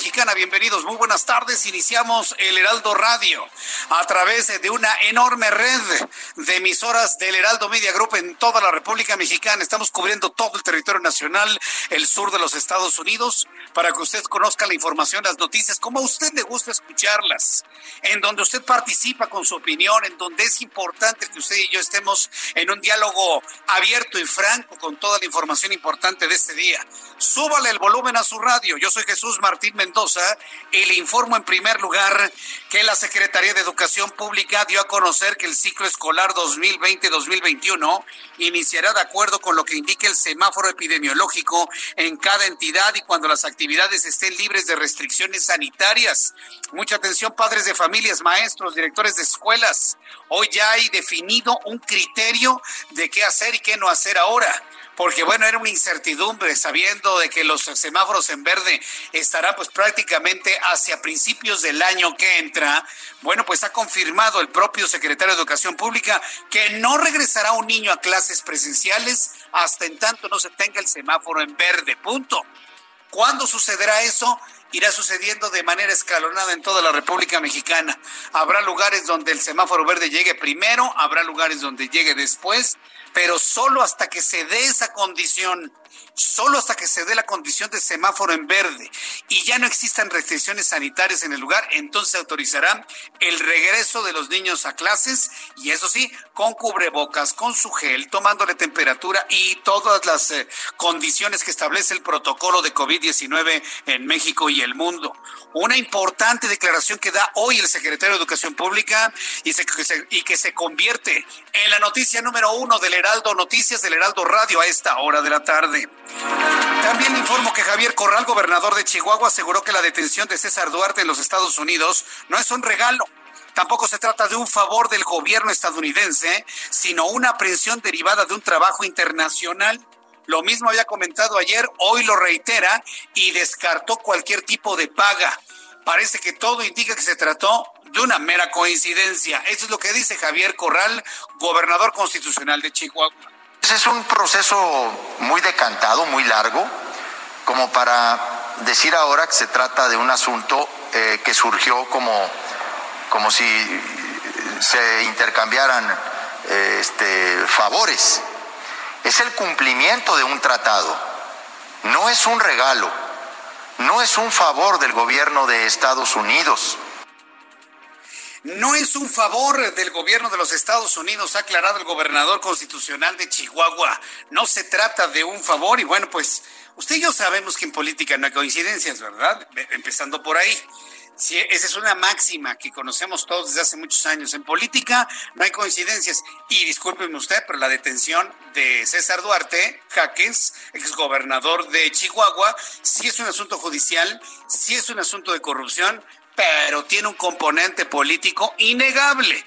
Mexicana. Bienvenidos, muy buenas tardes. Iniciamos el Heraldo Radio a través de una enorme red de emisoras del Heraldo Media Group en toda la República Mexicana. Estamos cubriendo todo el territorio nacional, el sur de los Estados Unidos, para que usted conozca la información, las noticias, como a usted le gusta escucharlas, en donde usted participa con su opinión, en donde es importante que usted y yo estemos en un diálogo abierto y franco con toda la información importante de este día. Súbale el volumen a su radio. Yo soy Jesús Martín Mendoza y le informo en primer lugar que la Secretaría de Educación Pública dio a conocer que el ciclo escolar 2020-2021 iniciará de acuerdo con lo que indique el semáforo epidemiológico en cada entidad y cuando las actividades estén libres de restricciones sanitarias. Mucha atención, padres de familias, maestros, directores de escuelas. Hoy ya hay definido un criterio de qué hacer y qué no hacer ahora porque bueno, era una incertidumbre sabiendo de que los semáforos en verde estarán pues prácticamente hacia principios del año que entra. Bueno, pues ha confirmado el propio secretario de Educación Pública que no regresará un niño a clases presenciales hasta en tanto no se tenga el semáforo en verde. Punto. ¿Cuándo sucederá eso? irá sucediendo de manera escalonada en toda la República Mexicana. Habrá lugares donde el semáforo verde llegue primero, habrá lugares donde llegue después, pero solo hasta que se dé esa condición, solo hasta que se dé la condición de semáforo en verde y ya no existan restricciones sanitarias en el lugar, entonces se autorizará el regreso de los niños a clases y eso sí, con cubrebocas, con su gel, tomándole temperatura y todas las eh, condiciones que establece el protocolo de COVID-19 en México y el mundo. Una importante declaración que da hoy el secretario de Educación Pública y, que se, y que se convierte en la noticia número uno del Heraldo Noticias del Heraldo Radio a esta hora de la tarde. También informo que Javier Corral, gobernador de Chihuahua, aseguró que la detención de César Duarte en los Estados Unidos no es un regalo. Tampoco se trata de un favor del gobierno estadounidense, sino una aprehensión derivada de un trabajo internacional. Lo mismo había comentado ayer, hoy lo reitera y descartó cualquier tipo de paga. Parece que todo indica que se trató de una mera coincidencia. Eso es lo que dice Javier Corral, gobernador constitucional de Chihuahua. Es un proceso muy decantado, muy largo, como para decir ahora que se trata de un asunto eh, que surgió como, como si se intercambiaran eh, este, favores. Es el cumplimiento de un tratado, no es un regalo, no es un favor del gobierno de Estados Unidos. No es un favor del gobierno de los Estados Unidos, ha aclarado el gobernador constitucional de Chihuahua. No se trata de un favor y bueno, pues usted y yo sabemos que en política no hay coincidencias, ¿verdad? Empezando por ahí. Sí, esa es una máxima que conocemos todos desde hace muchos años. En política no hay coincidencias. Y discúlpeme usted, pero la detención de César Duarte, Jaques, exgobernador de Chihuahua, sí es un asunto judicial, sí es un asunto de corrupción, pero tiene un componente político innegable.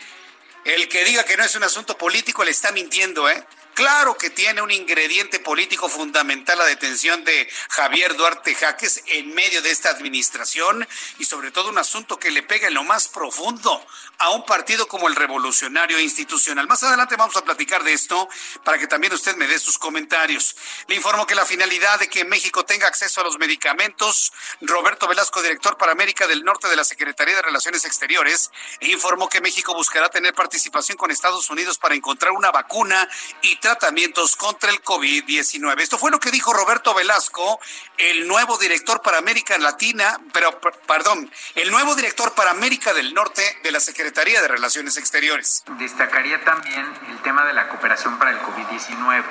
El que diga que no es un asunto político le está mintiendo, ¿eh? Claro que tiene un ingrediente político fundamental la detención de Javier Duarte Jaques en medio de esta administración y sobre todo un asunto que le pega en lo más profundo a un partido como el Revolucionario Institucional. Más adelante vamos a platicar de esto para que también usted me dé sus comentarios. Le informo que la finalidad de que México tenga acceso a los medicamentos, Roberto Velasco, director para América del Norte de la Secretaría de Relaciones Exteriores, informó que México buscará tener participación con Estados Unidos para encontrar una vacuna y tratamientos contra el COVID-19. Esto fue lo que dijo Roberto Velasco, el nuevo director para América Latina, pero perdón, el nuevo director para América del Norte de la Secretaría de Relaciones Exteriores. Destacaría también el tema de la cooperación para el COVID-19.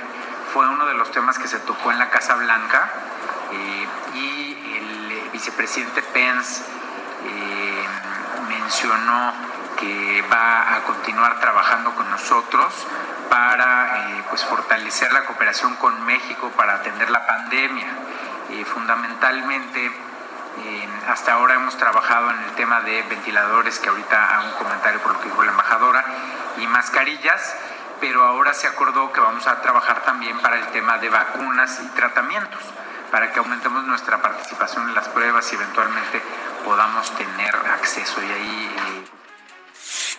Fue uno de los temas que se tocó en la Casa Blanca eh, y el vicepresidente Pence eh, mencionó que va a continuar trabajando con nosotros para eh, pues fortalecer la cooperación con México para atender la pandemia. Eh, fundamentalmente, eh, hasta ahora hemos trabajado en el tema de ventiladores, que ahorita hago un comentario por lo que dijo la embajadora, y mascarillas, pero ahora se acordó que vamos a trabajar también para el tema de vacunas y tratamientos, para que aumentemos nuestra participación en las pruebas y eventualmente podamos tener acceso. Y ahí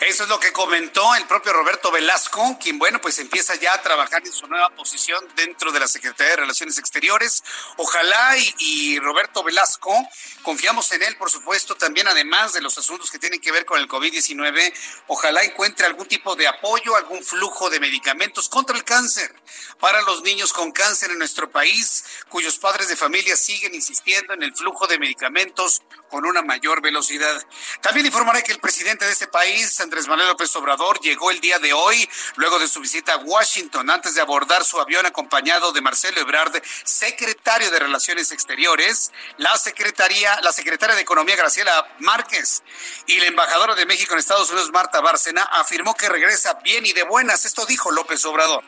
eso es lo que comentó el propio Roberto Velasco, quien, bueno, pues empieza ya a trabajar en su nueva posición dentro de la Secretaría de Relaciones Exteriores. Ojalá y, Roberto Velasco, confiamos en él, por supuesto, también además de los asuntos que tienen que ver con el COVID-19, ojalá encuentre algún tipo de apoyo, algún flujo de medicamentos contra el cáncer para los niños con cáncer en nuestro país, cuyos padres de familia siguen insistiendo en el flujo de medicamentos con una mayor velocidad. También informaré que el presidente de este país, Andrés Manuel López Obrador, llegó el día de hoy, luego de su visita a Washington, antes de abordar su avión acompañado de Marcelo Ebrard, secretario de Relaciones Exteriores, la secretaría, la secretaria de Economía Graciela Márquez y la embajadora de México en Estados Unidos, Marta Bárcena, afirmó que regresa bien y de buenas. Esto dijo López Obrador.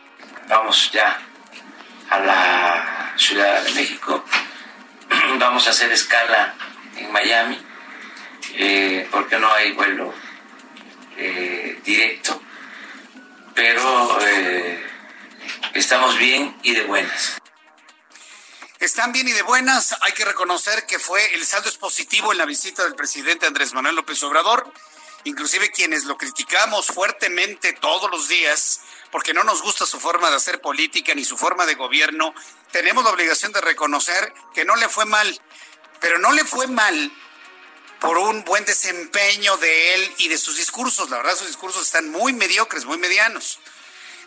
Vamos ya a la Ciudad de México. Vamos a hacer escala en Miami, eh, porque no hay vuelo eh, directo, pero eh, estamos bien y de buenas. Están bien y de buenas. Hay que reconocer que fue el saldo es positivo en la visita del presidente Andrés Manuel López Obrador. Inclusive quienes lo criticamos fuertemente todos los días, porque no nos gusta su forma de hacer política ni su forma de gobierno, tenemos la obligación de reconocer que no le fue mal pero no le fue mal por un buen desempeño de él y de sus discursos. La verdad, sus discursos están muy mediocres, muy medianos.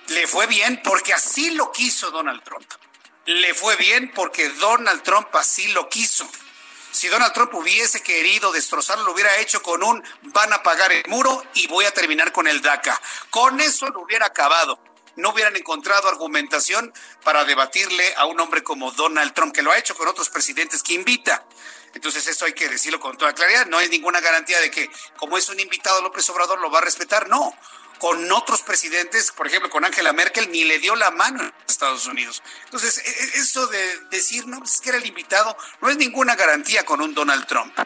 Le fue bien porque así lo quiso Donald Trump. Le fue bien porque Donald Trump así lo quiso. Si Donald Trump hubiese querido destrozarlo, lo hubiera hecho con un van a pagar el muro y voy a terminar con el DACA. Con eso lo hubiera acabado no hubieran encontrado argumentación para debatirle a un hombre como Donald Trump, que lo ha hecho con otros presidentes que invita. Entonces eso hay que decirlo con toda claridad. No hay ninguna garantía de que como es un invitado López Obrador lo va a respetar. No. Con otros presidentes, por ejemplo, con Angela Merkel, ni le dio la mano a Estados Unidos. Entonces, e, e, eso de decir, no, es que era el invitado, no es ninguna garantía con un Donald Trump.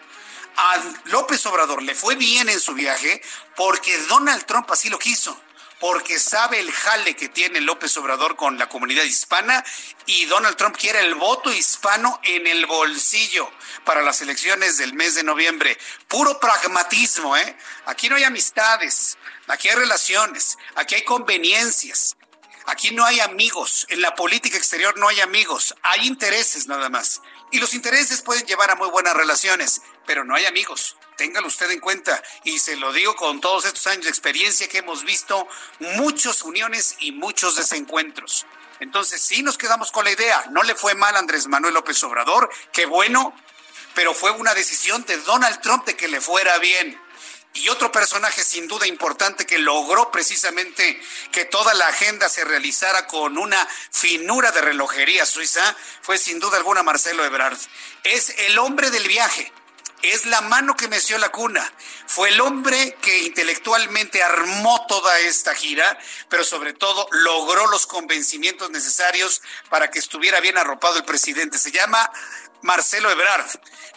A López Obrador le fue bien en su viaje porque Donald Trump así lo quiso porque sabe el jale que tiene López Obrador con la comunidad hispana y Donald Trump quiere el voto hispano en el bolsillo para las elecciones del mes de noviembre. Puro pragmatismo, ¿eh? Aquí no hay amistades, aquí hay relaciones, aquí hay conveniencias. Aquí no hay amigos, en la política exterior no hay amigos, hay intereses nada más. Y los intereses pueden llevar a muy buenas relaciones, pero no hay amigos téngalo usted en cuenta. Y se lo digo con todos estos años de experiencia que hemos visto muchas uniones y muchos desencuentros. Entonces, sí nos quedamos con la idea. No le fue mal a Andrés Manuel López Obrador, qué bueno, pero fue una decisión de Donald Trump de que le fuera bien. Y otro personaje sin duda importante que logró precisamente que toda la agenda se realizara con una finura de relojería suiza fue sin duda alguna Marcelo Ebrard. Es el hombre del viaje es la mano que meció la cuna. Fue el hombre que intelectualmente armó toda esta gira, pero sobre todo logró los convencimientos necesarios para que estuviera bien arropado el presidente. Se llama Marcelo Ebrard.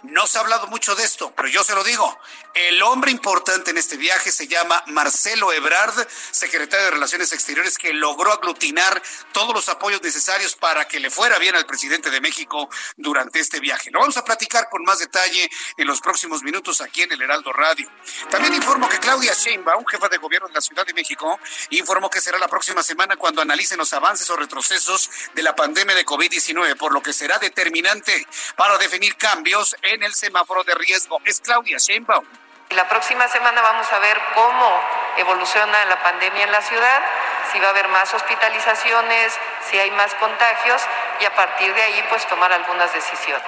No se ha hablado mucho de esto, pero yo se lo digo. El hombre importante en este viaje se llama Marcelo Ebrard, secretario de Relaciones Exteriores, que logró aglutinar todos los apoyos necesarios para que le fuera bien al presidente de México durante este viaje. Lo vamos a platicar con más detalle en los próximos minutos aquí en el Heraldo Radio. También informo que Claudia Sheinbaum, jefa de gobierno de la Ciudad de México, informó que será la próxima semana cuando analicen los avances o retrocesos de la pandemia de COVID-19, por lo que será determinante para definir cambios en el semáforo de riesgo. Es Claudia Sheinbaum. La próxima semana vamos a ver cómo evoluciona la pandemia en la ciudad, si va a haber más hospitalizaciones, si hay más contagios y a partir de ahí pues tomar algunas decisiones.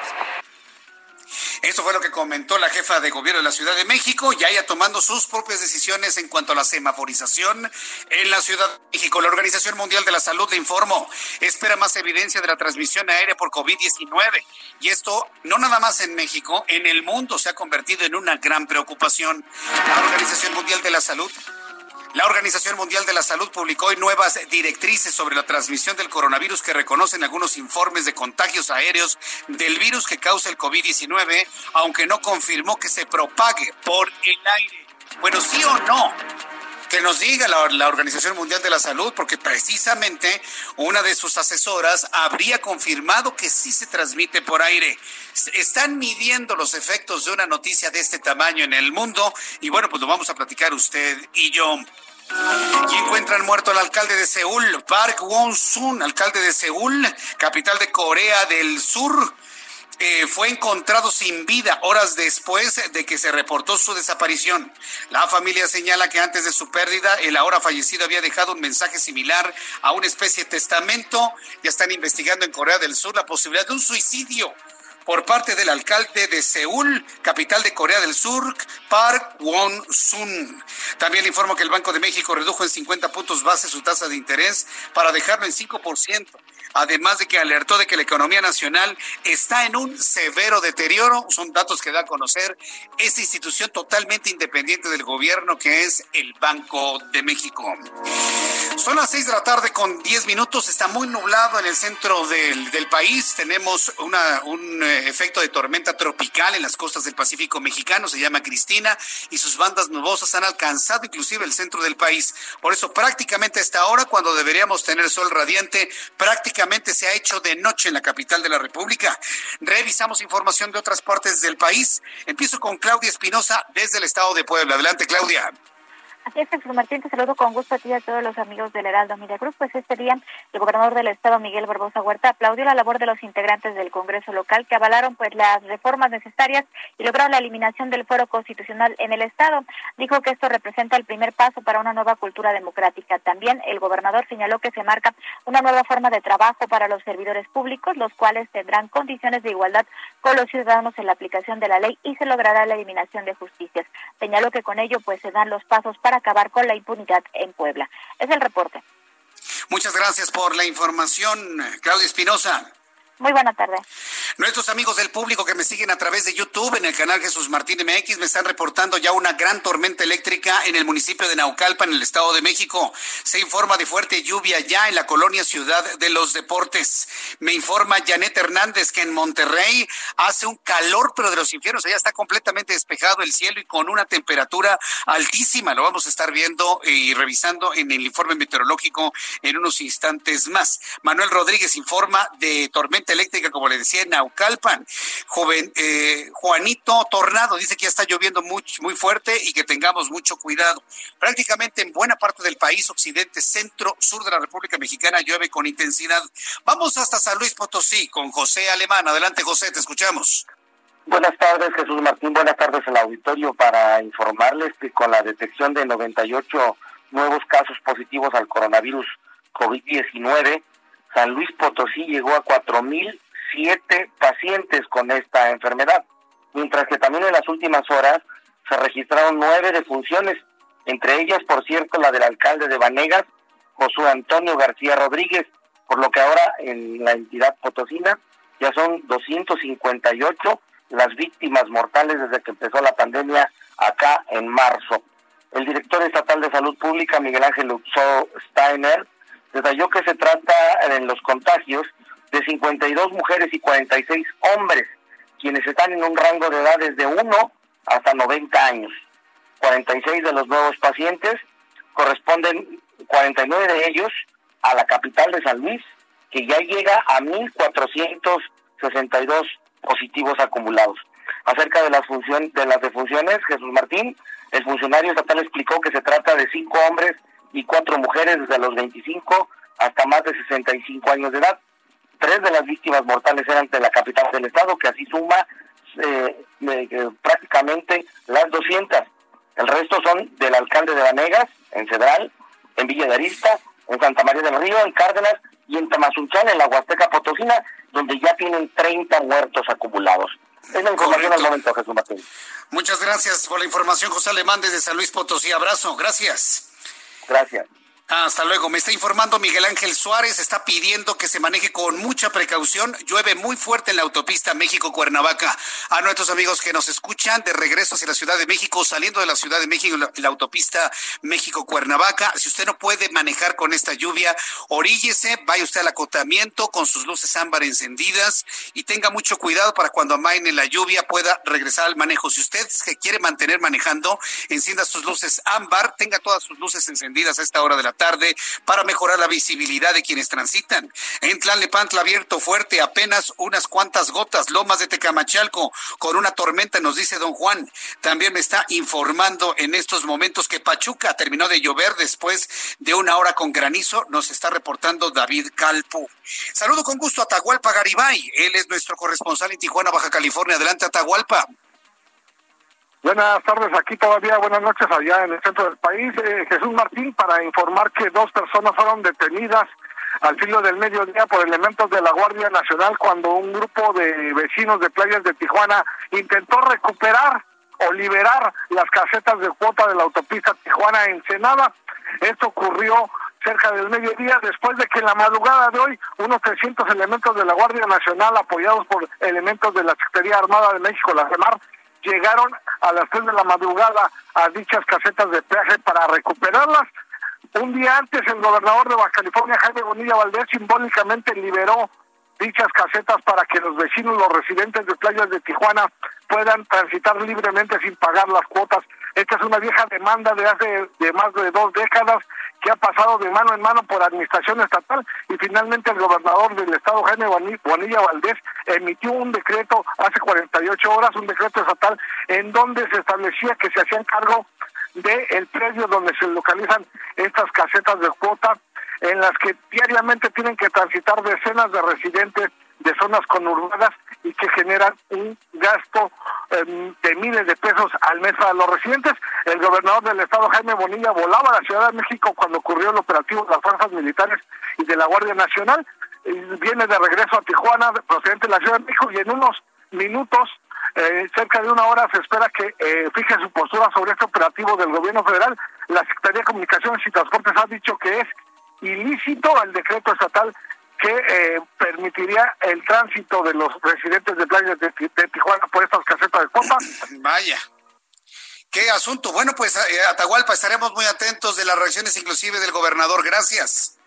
Eso fue lo que comentó la jefa de gobierno de la Ciudad de México, ya ya tomando sus propias decisiones en cuanto a la semaforización en la Ciudad de México. La Organización Mundial de la Salud le informó, espera más evidencia de la transmisión aérea por COVID-19. Y esto, no nada más en México, en el mundo se ha convertido en una gran preocupación. La Organización Mundial de la Salud la Organización Mundial de la Salud publicó hoy nuevas directrices sobre la transmisión del coronavirus que reconocen algunos informes de contagios aéreos del virus que causa el COVID-19, aunque no confirmó que se propague por el aire. Bueno, sí o no, que nos diga la, la, Organización Mundial de la Salud, porque precisamente una de sus asesoras habría confirmado que sí se transmite por aire. Están midiendo los efectos de una noticia de este tamaño en el mundo y bueno, pues lo vamos a platicar usted y yo. Y encuentran muerto al alcalde de Seúl, Park Won-sun, alcalde de Seúl, capital de Corea del Sur. Eh, fue encontrado sin vida horas después de que se reportó su desaparición. La familia señala que antes de su pérdida, el ahora fallecido había dejado un mensaje similar a una especie de testamento. Ya están investigando en Corea del Sur la posibilidad de un suicidio por parte del alcalde de Seúl, capital de Corea del Sur, Park Won-sun. También le informo que el Banco de México redujo en 50 puntos base su tasa de interés para dejarlo en 5% además de que alertó de que la economía nacional está en un severo deterioro. Son datos que da a conocer esta institución totalmente independiente del gobierno que es el Banco de México. Son las seis de la tarde con diez minutos. Está muy nublado en el centro del, del país. Tenemos una, un eh, efecto de tormenta tropical en las costas del Pacífico mexicano. Se llama Cristina y sus bandas nubosas han alcanzado inclusive el centro del país. Por eso prácticamente a esta hora, cuando deberíamos tener sol radiante, prácticamente se ha hecho de noche en la capital de la República. Revisamos información de otras partes del país. Empiezo con Claudia Espinosa desde el estado de Puebla. Adelante, Claudia. Así es, Jesús Martín, te saludo con gusto a ti y a todos los amigos del Heraldo Media Group. Pues este día el gobernador del estado, Miguel Barbosa Huerta, aplaudió la labor de los integrantes del Congreso local que avalaron pues las reformas necesarias y lograron la eliminación del fuero constitucional en el estado. Dijo que esto representa el primer paso para una nueva cultura democrática. También el gobernador señaló que se marca una nueva forma de trabajo para los servidores públicos, los cuales tendrán condiciones de igualdad con los ciudadanos en la aplicación de la ley y se logrará la eliminación de justicias. Señaló que con ello pues se dan los pasos para acabar con la impunidad en Puebla. Es el reporte. Muchas gracias por la información, Claudia Espinosa. Muy buena tarde. Nuestros amigos del público que me siguen a través de YouTube en el canal Jesús Martín MX me están reportando ya una gran tormenta eléctrica en el municipio de Naucalpan, en el Estado de México. Se informa de fuerte lluvia ya en la colonia Ciudad de los Deportes. Me informa Janet Hernández que en Monterrey hace un calor, pero de los infiernos. Allá está completamente despejado el cielo y con una temperatura altísima. Lo vamos a estar viendo y revisando en el informe meteorológico en unos instantes más. Manuel Rodríguez informa de tormenta eléctrica, como le decía, en Naucalpan. Joven, eh, Juanito Tornado dice que ya está lloviendo muy, muy fuerte y que tengamos mucho cuidado. Prácticamente en buena parte del país, occidente, centro, sur de la República Mexicana, llueve con intensidad. Vamos hasta San Luis Potosí con José Alemán. Adelante, José, te escuchamos. Buenas tardes, Jesús Martín. Buenas tardes al auditorio para informarles que con la detección de 98 nuevos casos positivos al coronavirus COVID-19, San Luis Potosí llegó a 4.007 pacientes con esta enfermedad, mientras que también en las últimas horas se registraron nueve defunciones, entre ellas, por cierto, la del alcalde de Vanegas, Josué Antonio García Rodríguez, por lo que ahora en la entidad potosina ya son 258 las víctimas mortales desde que empezó la pandemia acá en marzo. El director estatal de salud pública, Miguel Ángel Luxo Steiner, detalló que se trata en los contagios de 52 mujeres y 46 hombres, quienes están en un rango de edad desde 1 hasta 90 años. 46 de los nuevos pacientes corresponden 49 de ellos a la capital de San Luis, que ya llega a 1.462 positivos acumulados. Acerca de las, de las defunciones, Jesús Martín, el funcionario estatal explicó que se trata de cinco hombres y cuatro mujeres desde los 25 hasta más de 65 años de edad. Tres de las víctimas mortales eran de la capital del estado, que así suma eh, eh, prácticamente las 200. El resto son del alcalde de Vanegas, en Cedral, en Villa de Arista, en Santa María del Río, en Cárdenas y en Tamazunchán, en la Huasteca Potosina, donde ya tienen 30 muertos acumulados. Es la información al momento, Jesús Martín. Muchas gracias por la información, José Alemán, desde San Luis Potosí. Abrazo, gracias. Gracias. Hasta luego. Me está informando Miguel Ángel Suárez. Está pidiendo que se maneje con mucha precaución. Llueve muy fuerte en la autopista México-Cuernavaca. A nuestros amigos que nos escuchan de regreso hacia la Ciudad de México, saliendo de la Ciudad de México, la, la autopista México-Cuernavaca. Si usted no puede manejar con esta lluvia, oríllese, vaya usted al acotamiento con sus luces ámbar encendidas y tenga mucho cuidado para cuando amaine la lluvia pueda regresar al manejo. Si usted se quiere mantener manejando, encienda sus luces ámbar, tenga todas sus luces encendidas a esta hora de la tarde para mejorar la visibilidad de quienes transitan. En Tlalnepantla abierto fuerte, apenas unas cuantas gotas, lomas de Tecamachalco, con una tormenta, nos dice don Juan. También me está informando en estos momentos que Pachuca terminó de llover después de una hora con granizo, nos está reportando David Calpo. Saludo con gusto a Atahualpa Garibay, él es nuestro corresponsal en Tijuana, Baja California. Adelante, Atahualpa. Buenas tardes, aquí todavía, buenas noches allá en el centro del país. Eh, Jesús Martín, para informar que dos personas fueron detenidas al filo del mediodía por elementos de la Guardia Nacional cuando un grupo de vecinos de playas de Tijuana intentó recuperar o liberar las casetas de cuota de la autopista Tijuana-Ensenada. Esto ocurrió cerca del mediodía, después de que en la madrugada de hoy unos 300 elementos de la Guardia Nacional, apoyados por elementos de la Secretaría Armada de México, la CEMAR, llegaron a las 3 de la madrugada a dichas casetas de peaje para recuperarlas. Un día antes, el gobernador de Baja California, Jaime Bonilla Valdés, simbólicamente liberó dichas casetas para que los vecinos, los residentes de playas de Tijuana puedan transitar libremente sin pagar las cuotas. Esta es una vieja demanda de hace de más de dos décadas que ha pasado de mano en mano por administración estatal y finalmente el gobernador del estado, Jaime Bonilla Valdés, emitió un decreto hace 48 horas, un decreto estatal en donde se establecía que se hacían cargo del el predio donde se localizan estas casetas de cuota en las que diariamente tienen que transitar decenas de residentes de zonas conurbadas y que generan un gasto eh, de miles de pesos al mes a los residentes. El gobernador del estado, Jaime Bonilla, volaba a la Ciudad de México cuando ocurrió el operativo de las fuerzas militares y de la Guardia Nacional. Viene de regreso a Tijuana, procedente de la Ciudad de México, y en unos minutos eh, cerca de una hora se espera que eh, fije su postura sobre este operativo del gobierno federal. La Secretaría de Comunicaciones y Transportes ha dicho que es ilícito el decreto estatal que eh, permitiría el tránsito de los residentes de playas de, de Tijuana por estas casetas de copa. Vaya. Qué asunto. Bueno, pues eh, Atahualpa, estaremos muy atentos de las reacciones inclusive del gobernador. Gracias.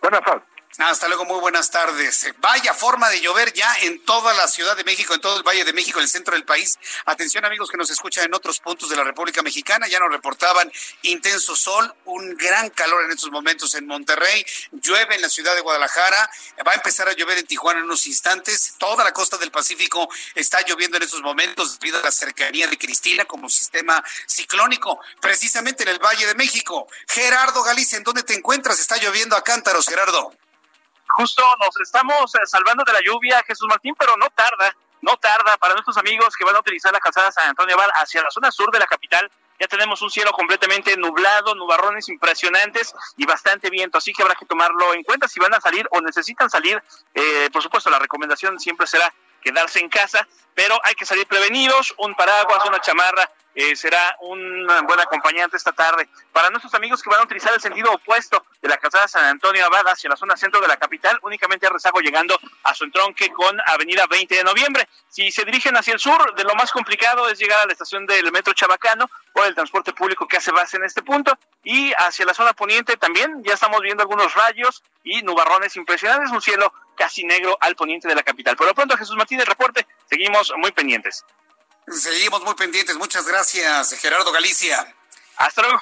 Buenas tardes. Hasta luego, muy buenas tardes. Vaya forma de llover ya en toda la Ciudad de México, en todo el Valle de México, en el centro del país. Atención amigos que nos escuchan en otros puntos de la República Mexicana, ya nos reportaban intenso sol, un gran calor en estos momentos en Monterrey, llueve en la ciudad de Guadalajara, va a empezar a llover en Tijuana en unos instantes, toda la costa del Pacífico está lloviendo en estos momentos debido a la cercanía de Cristina como sistema ciclónico, precisamente en el Valle de México. Gerardo Galicia, ¿en dónde te encuentras? Está lloviendo a cántaros, Gerardo justo nos estamos eh, salvando de la lluvia, Jesús Martín, pero no tarda, no tarda para nuestros amigos que van a utilizar la calzada San Antonio Val hacia la zona sur de la capital. Ya tenemos un cielo completamente nublado, nubarrones impresionantes y bastante viento, así que habrá que tomarlo en cuenta si van a salir o necesitan salir. Eh, por supuesto, la recomendación siempre será quedarse en casa, pero hay que salir prevenidos, un paraguas, una chamarra eh, será un buen acompañante esta tarde. Para nuestros amigos que van a utilizar el sentido opuesto de la calzada San Antonio Abad hacia la zona centro de la capital, únicamente a rezago llegando a su entronque con Avenida 20 de Noviembre. Si se dirigen hacia el sur, de lo más complicado es llegar a la estación del Metro Chabacano por el transporte público que hace base en este punto. Y hacia la zona poniente también ya estamos viendo algunos rayos y nubarrones impresionantes, un cielo casi negro al poniente de la capital. Por lo pronto, Jesús Martínez, reporte, seguimos muy pendientes. Seguimos muy pendientes. Muchas gracias, Gerardo Galicia. Hasta luego.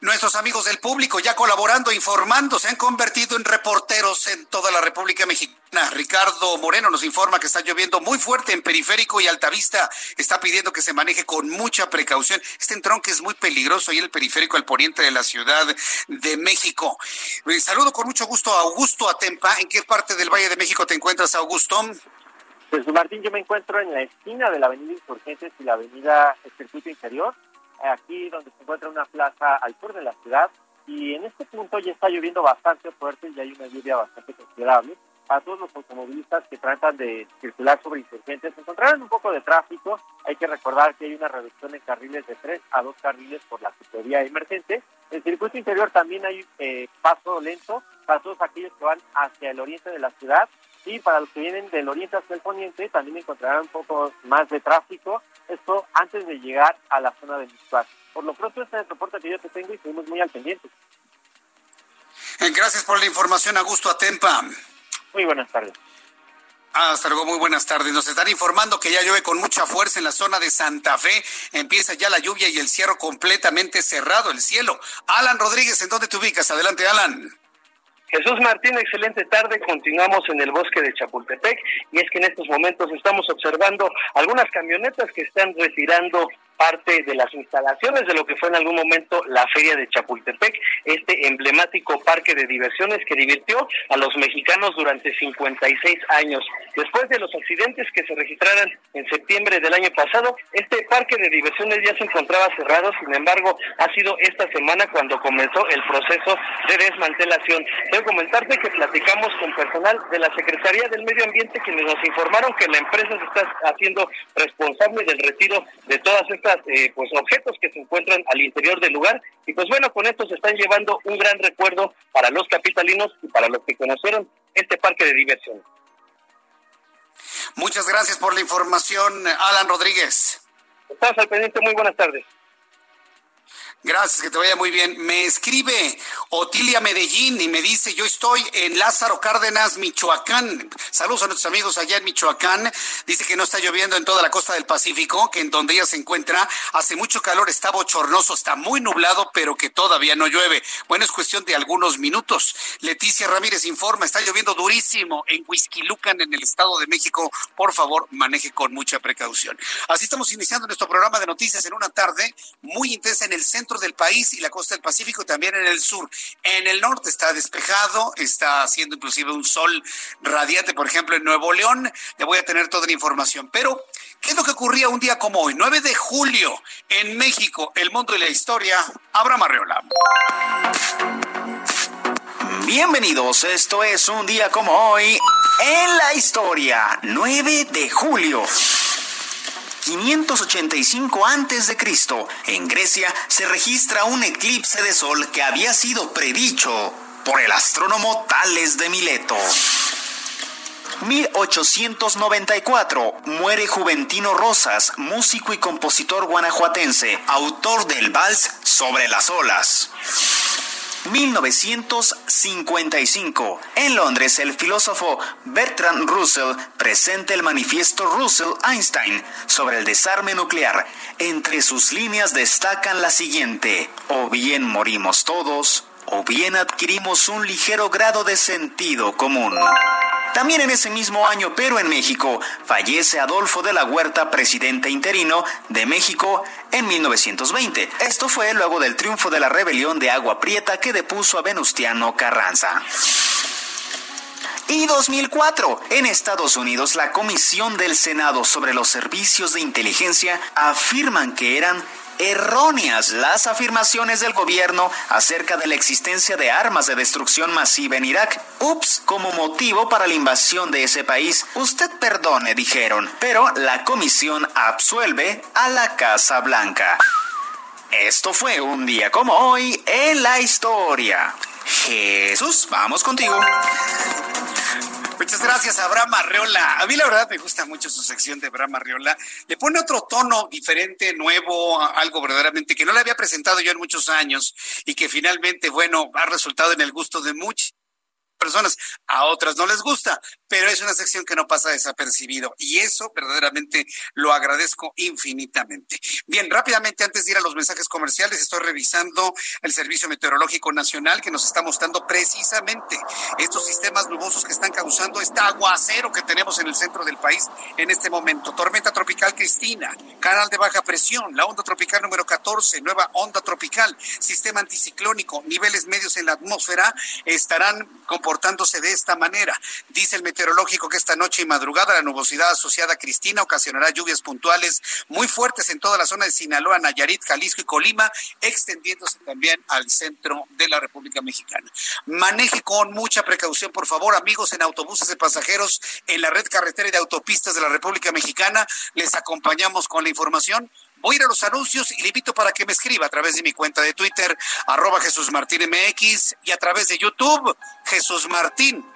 Nuestros amigos del público ya colaborando, informando, se han convertido en reporteros en toda la República Mexicana. Ricardo Moreno nos informa que está lloviendo muy fuerte en Periférico y Altavista. Está pidiendo que se maneje con mucha precaución. Este entronque es muy peligroso y el Periférico al poniente de la Ciudad de México. Eh, saludo con mucho gusto a Augusto Atempa. ¿En qué parte del Valle de México te encuentras, Augusto? Pues Martín, yo me encuentro en la esquina de la Avenida Insurgentes y la Avenida Circuito Interior aquí donde se encuentra una plaza al sur de la ciudad y en este punto ya está lloviendo bastante fuerte y hay una lluvia bastante considerable. A todos los automovilistas que tratan de circular sobre insurgentes encontrarán un poco de tráfico. Hay que recordar que hay una reducción en carriles de tres a dos carriles por la ciclovía emergente. En el circuito interior también hay eh, paso lento para todos aquellos que van hacia el oriente de la ciudad y para los que vienen del oriente hacia el poniente también encontrarán un poco más de tráfico, esto antes de llegar a la zona de Mixtuac. Por lo pronto este es el reporte que yo te tengo y seguimos muy al pendiente. Eh, gracias por la información, Augusto Atempa. Muy buenas tardes. Hasta luego, muy buenas tardes. Nos están informando que ya llueve con mucha fuerza en la zona de Santa Fe. Empieza ya la lluvia y el cierro completamente cerrado, el cielo. Alan Rodríguez, ¿en dónde te ubicas? Adelante, Alan. Jesús Martín, excelente tarde. Continuamos en el bosque de Chapultepec y es que en estos momentos estamos observando algunas camionetas que están retirando parte de las instalaciones de lo que fue en algún momento la Feria de Chapultepec, este emblemático parque de diversiones que divirtió a los mexicanos durante 56 años. Después de los accidentes que se registraron en septiembre del año pasado, este parque de diversiones ya se encontraba cerrado, sin embargo, ha sido esta semana cuando comenzó el proceso de desmantelación. Quiero comentarte que platicamos con personal de la Secretaría del Medio Ambiente quienes nos informaron que la empresa se está haciendo responsable del retiro de todas estas eh, pues objetos que se encuentran al interior del lugar y pues bueno con esto se están llevando un gran recuerdo para los capitalinos y para los que conocieron este parque de diversión. Muchas gracias por la información, Alan Rodríguez. Estamos al pendiente, muy buenas tardes. Gracias, que te vaya muy bien. Me escribe Otilia Medellín y me dice, yo estoy en Lázaro Cárdenas, Michoacán. Saludos a nuestros amigos allá en Michoacán. Dice que no está lloviendo en toda la costa del Pacífico, que en donde ella se encuentra hace mucho calor, está bochornoso, está muy nublado, pero que todavía no llueve. Bueno, es cuestión de algunos minutos. Leticia Ramírez informa, está lloviendo durísimo en Huizquilucan, en el Estado de México. Por favor, maneje con mucha precaución. Así estamos iniciando nuestro programa de noticias en una tarde muy intensa en el centro del país y la costa del Pacífico, también en el sur. En el norte está despejado, está haciendo inclusive un sol radiante, por ejemplo, en Nuevo León. Le voy a tener toda la información. Pero, ¿qué es lo que ocurría un día como hoy? 9 de julio, en México, el mundo y la historia. Abraham Arreola. Bienvenidos, esto es un día como hoy en la historia, 9 de julio. 585 a.C., en Grecia se registra un eclipse de sol que había sido predicho por el astrónomo Tales de Mileto. 1894 muere Juventino Rosas, músico y compositor guanajuatense, autor del vals Sobre las olas. 1955. En Londres, el filósofo Bertrand Russell presenta el manifiesto Russell-Einstein sobre el desarme nuclear. Entre sus líneas destacan la siguiente, o bien morimos todos, o bien adquirimos un ligero grado de sentido común. También en ese mismo año, pero en México, fallece Adolfo de la Huerta, presidente interino de México en 1920. Esto fue luego del triunfo de la rebelión de Agua Prieta que depuso a Venustiano Carranza. Y 2004. En Estados Unidos, la Comisión del Senado sobre los Servicios de Inteligencia afirman que eran erróneas las afirmaciones del gobierno acerca de la existencia de armas de destrucción masiva en Irak. Ups, como motivo para la invasión de ese país. Usted perdone, dijeron, pero la comisión absuelve a la Casa Blanca. Esto fue un día como hoy en la historia. Jesús, vamos contigo. Muchas gracias, Abraham Arreola. A mí la verdad me gusta mucho su sección de Abraham Arreola. Le pone otro tono diferente, nuevo, algo verdaderamente que no le había presentado yo en muchos años y que finalmente, bueno, ha resultado en el gusto de muchos personas, a otras no les gusta, pero es una sección que no pasa desapercibido y eso verdaderamente lo agradezco infinitamente. Bien, rápidamente antes de ir a los mensajes comerciales, estoy revisando el Servicio Meteorológico Nacional que nos está mostrando precisamente estos sistemas nubosos que están causando este aguacero que tenemos en el centro del país en este momento. Tormenta tropical Cristina, canal de baja presión, la onda tropical número 14, nueva onda tropical, sistema anticiclónico, niveles medios en la atmósfera estarán comportándose de esta manera. Dice el meteorológico que esta noche y madrugada la nubosidad asociada a Cristina ocasionará lluvias puntuales muy fuertes en toda la zona de Sinaloa, Nayarit, Jalisco y Colima, extendiéndose también al centro de la República Mexicana. Maneje con mucha precaución, por favor, amigos en autobuses de pasajeros en la red carretera y de autopistas de la República Mexicana. Les acompañamos con la información. Voy a ir a los anuncios y le invito para que me escriba a través de mi cuenta de Twitter, arroba Jesús Martín MX, y a través de YouTube, Jesús Martín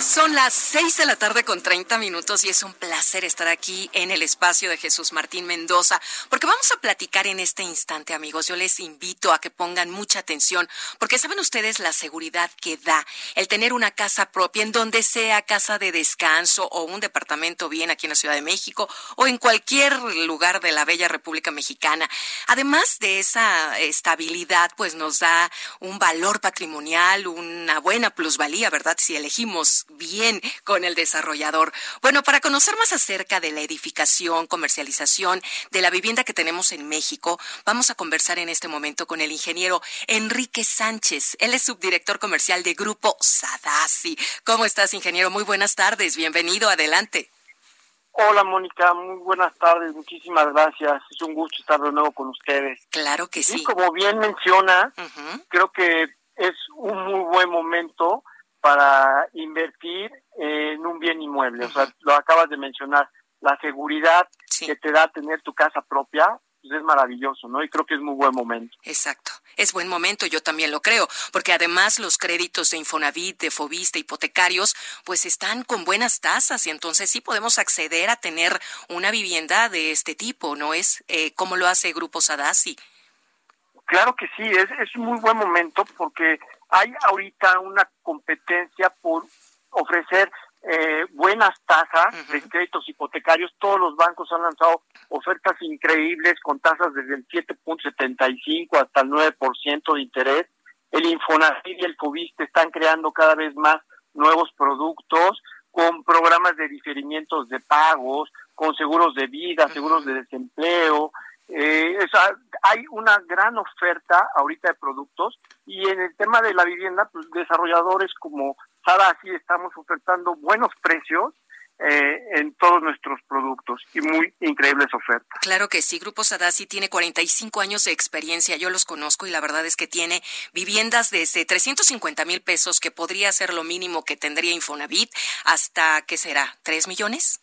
Son las seis de la tarde con 30 minutos y es un placer estar aquí en el espacio de Jesús Martín Mendoza, porque vamos a platicar en este instante, amigos. Yo les invito a que pongan mucha atención, porque saben ustedes la seguridad que da el tener una casa propia en donde sea casa de descanso o un departamento bien aquí en la Ciudad de México o en cualquier lugar de la bella República Mexicana. Además de esa estabilidad, pues nos da un valor patrimonial, una buena plusvalía, ¿verdad? Si elegimos bien con el desarrollador. Bueno, para conocer más acerca de la edificación, comercialización de la vivienda que tenemos en México, vamos a conversar en este momento con el ingeniero Enrique Sánchez. Él es subdirector comercial de Grupo Sadasi. ¿Cómo estás, ingeniero? Muy buenas tardes. Bienvenido. Adelante. Hola Mónica, muy buenas tardes, muchísimas gracias. Es un gusto estar de nuevo con ustedes. Claro que sí. Y como bien menciona, creo que es un muy buen momento para invertir en un bien inmueble. O sea, lo acabas de mencionar, la seguridad que te da tener tu casa propia pues es maravilloso, ¿no? Y creo que es muy buen momento. Exacto. Es buen momento, yo también lo creo, porque además los créditos de Infonavit, de Fobista, hipotecarios, pues están con buenas tasas y entonces sí podemos acceder a tener una vivienda de este tipo, ¿no es? Eh, como lo hace Grupo Sadasi. Claro que sí, es, es un muy buen momento porque hay ahorita una competencia por ofrecer eh, buenas tasas de créditos hipotecarios. Todos los bancos han lanzado ofertas increíbles con tasas desde el 7.75 hasta el 9% de interés. El Infonavit y el Fobiste están creando cada vez más nuevos productos con programas de diferimientos de pagos, con seguros de vida, seguros de desempleo, eh, hay una gran oferta ahorita de productos y en el tema de la vivienda, pues desarrolladores como Sadasi estamos ofertando buenos precios eh, en todos nuestros productos y muy increíbles ofertas. Claro que sí, Grupo Sadasi tiene 45 años de experiencia, yo los conozco y la verdad es que tiene viviendas desde 350 mil pesos, que podría ser lo mínimo que tendría Infonavit, hasta, ¿qué será? ¿3 millones?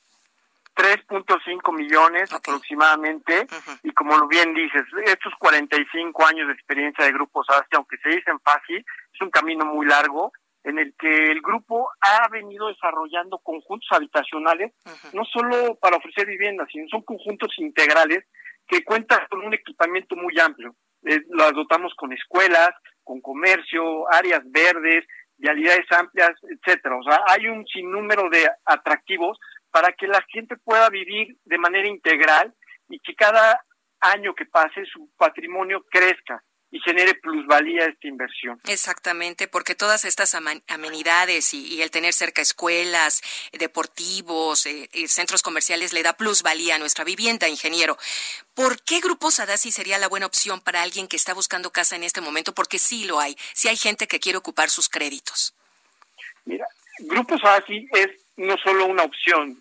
3.5 millones aproximadamente, y como bien dices, estos 45 años de experiencia de Grupo SASI, aunque se dicen fácil, es un camino muy largo en el que el grupo ha venido desarrollando conjuntos habitacionales, no solo para ofrecer viviendas, sino son conjuntos integrales que cuentan con un equipamiento muy amplio. Eh, las dotamos con escuelas, con comercio, áreas verdes, vialidades amplias, etcétera. O sea, hay un sinnúmero de atractivos para que la gente pueda vivir de manera integral y que cada año que pase su patrimonio crezca y genere plusvalía esta inversión. Exactamente, porque todas estas amenidades y, el tener cerca escuelas, deportivos, eh, centros comerciales le da plusvalía a nuestra vivienda, ingeniero. ¿Por qué Grupo Sadasi sería la buena opción para alguien que está buscando casa en este momento? Porque sí lo hay, sí hay gente que quiere ocupar sus créditos. Mira, Grupo Sadasi es no solo una opción,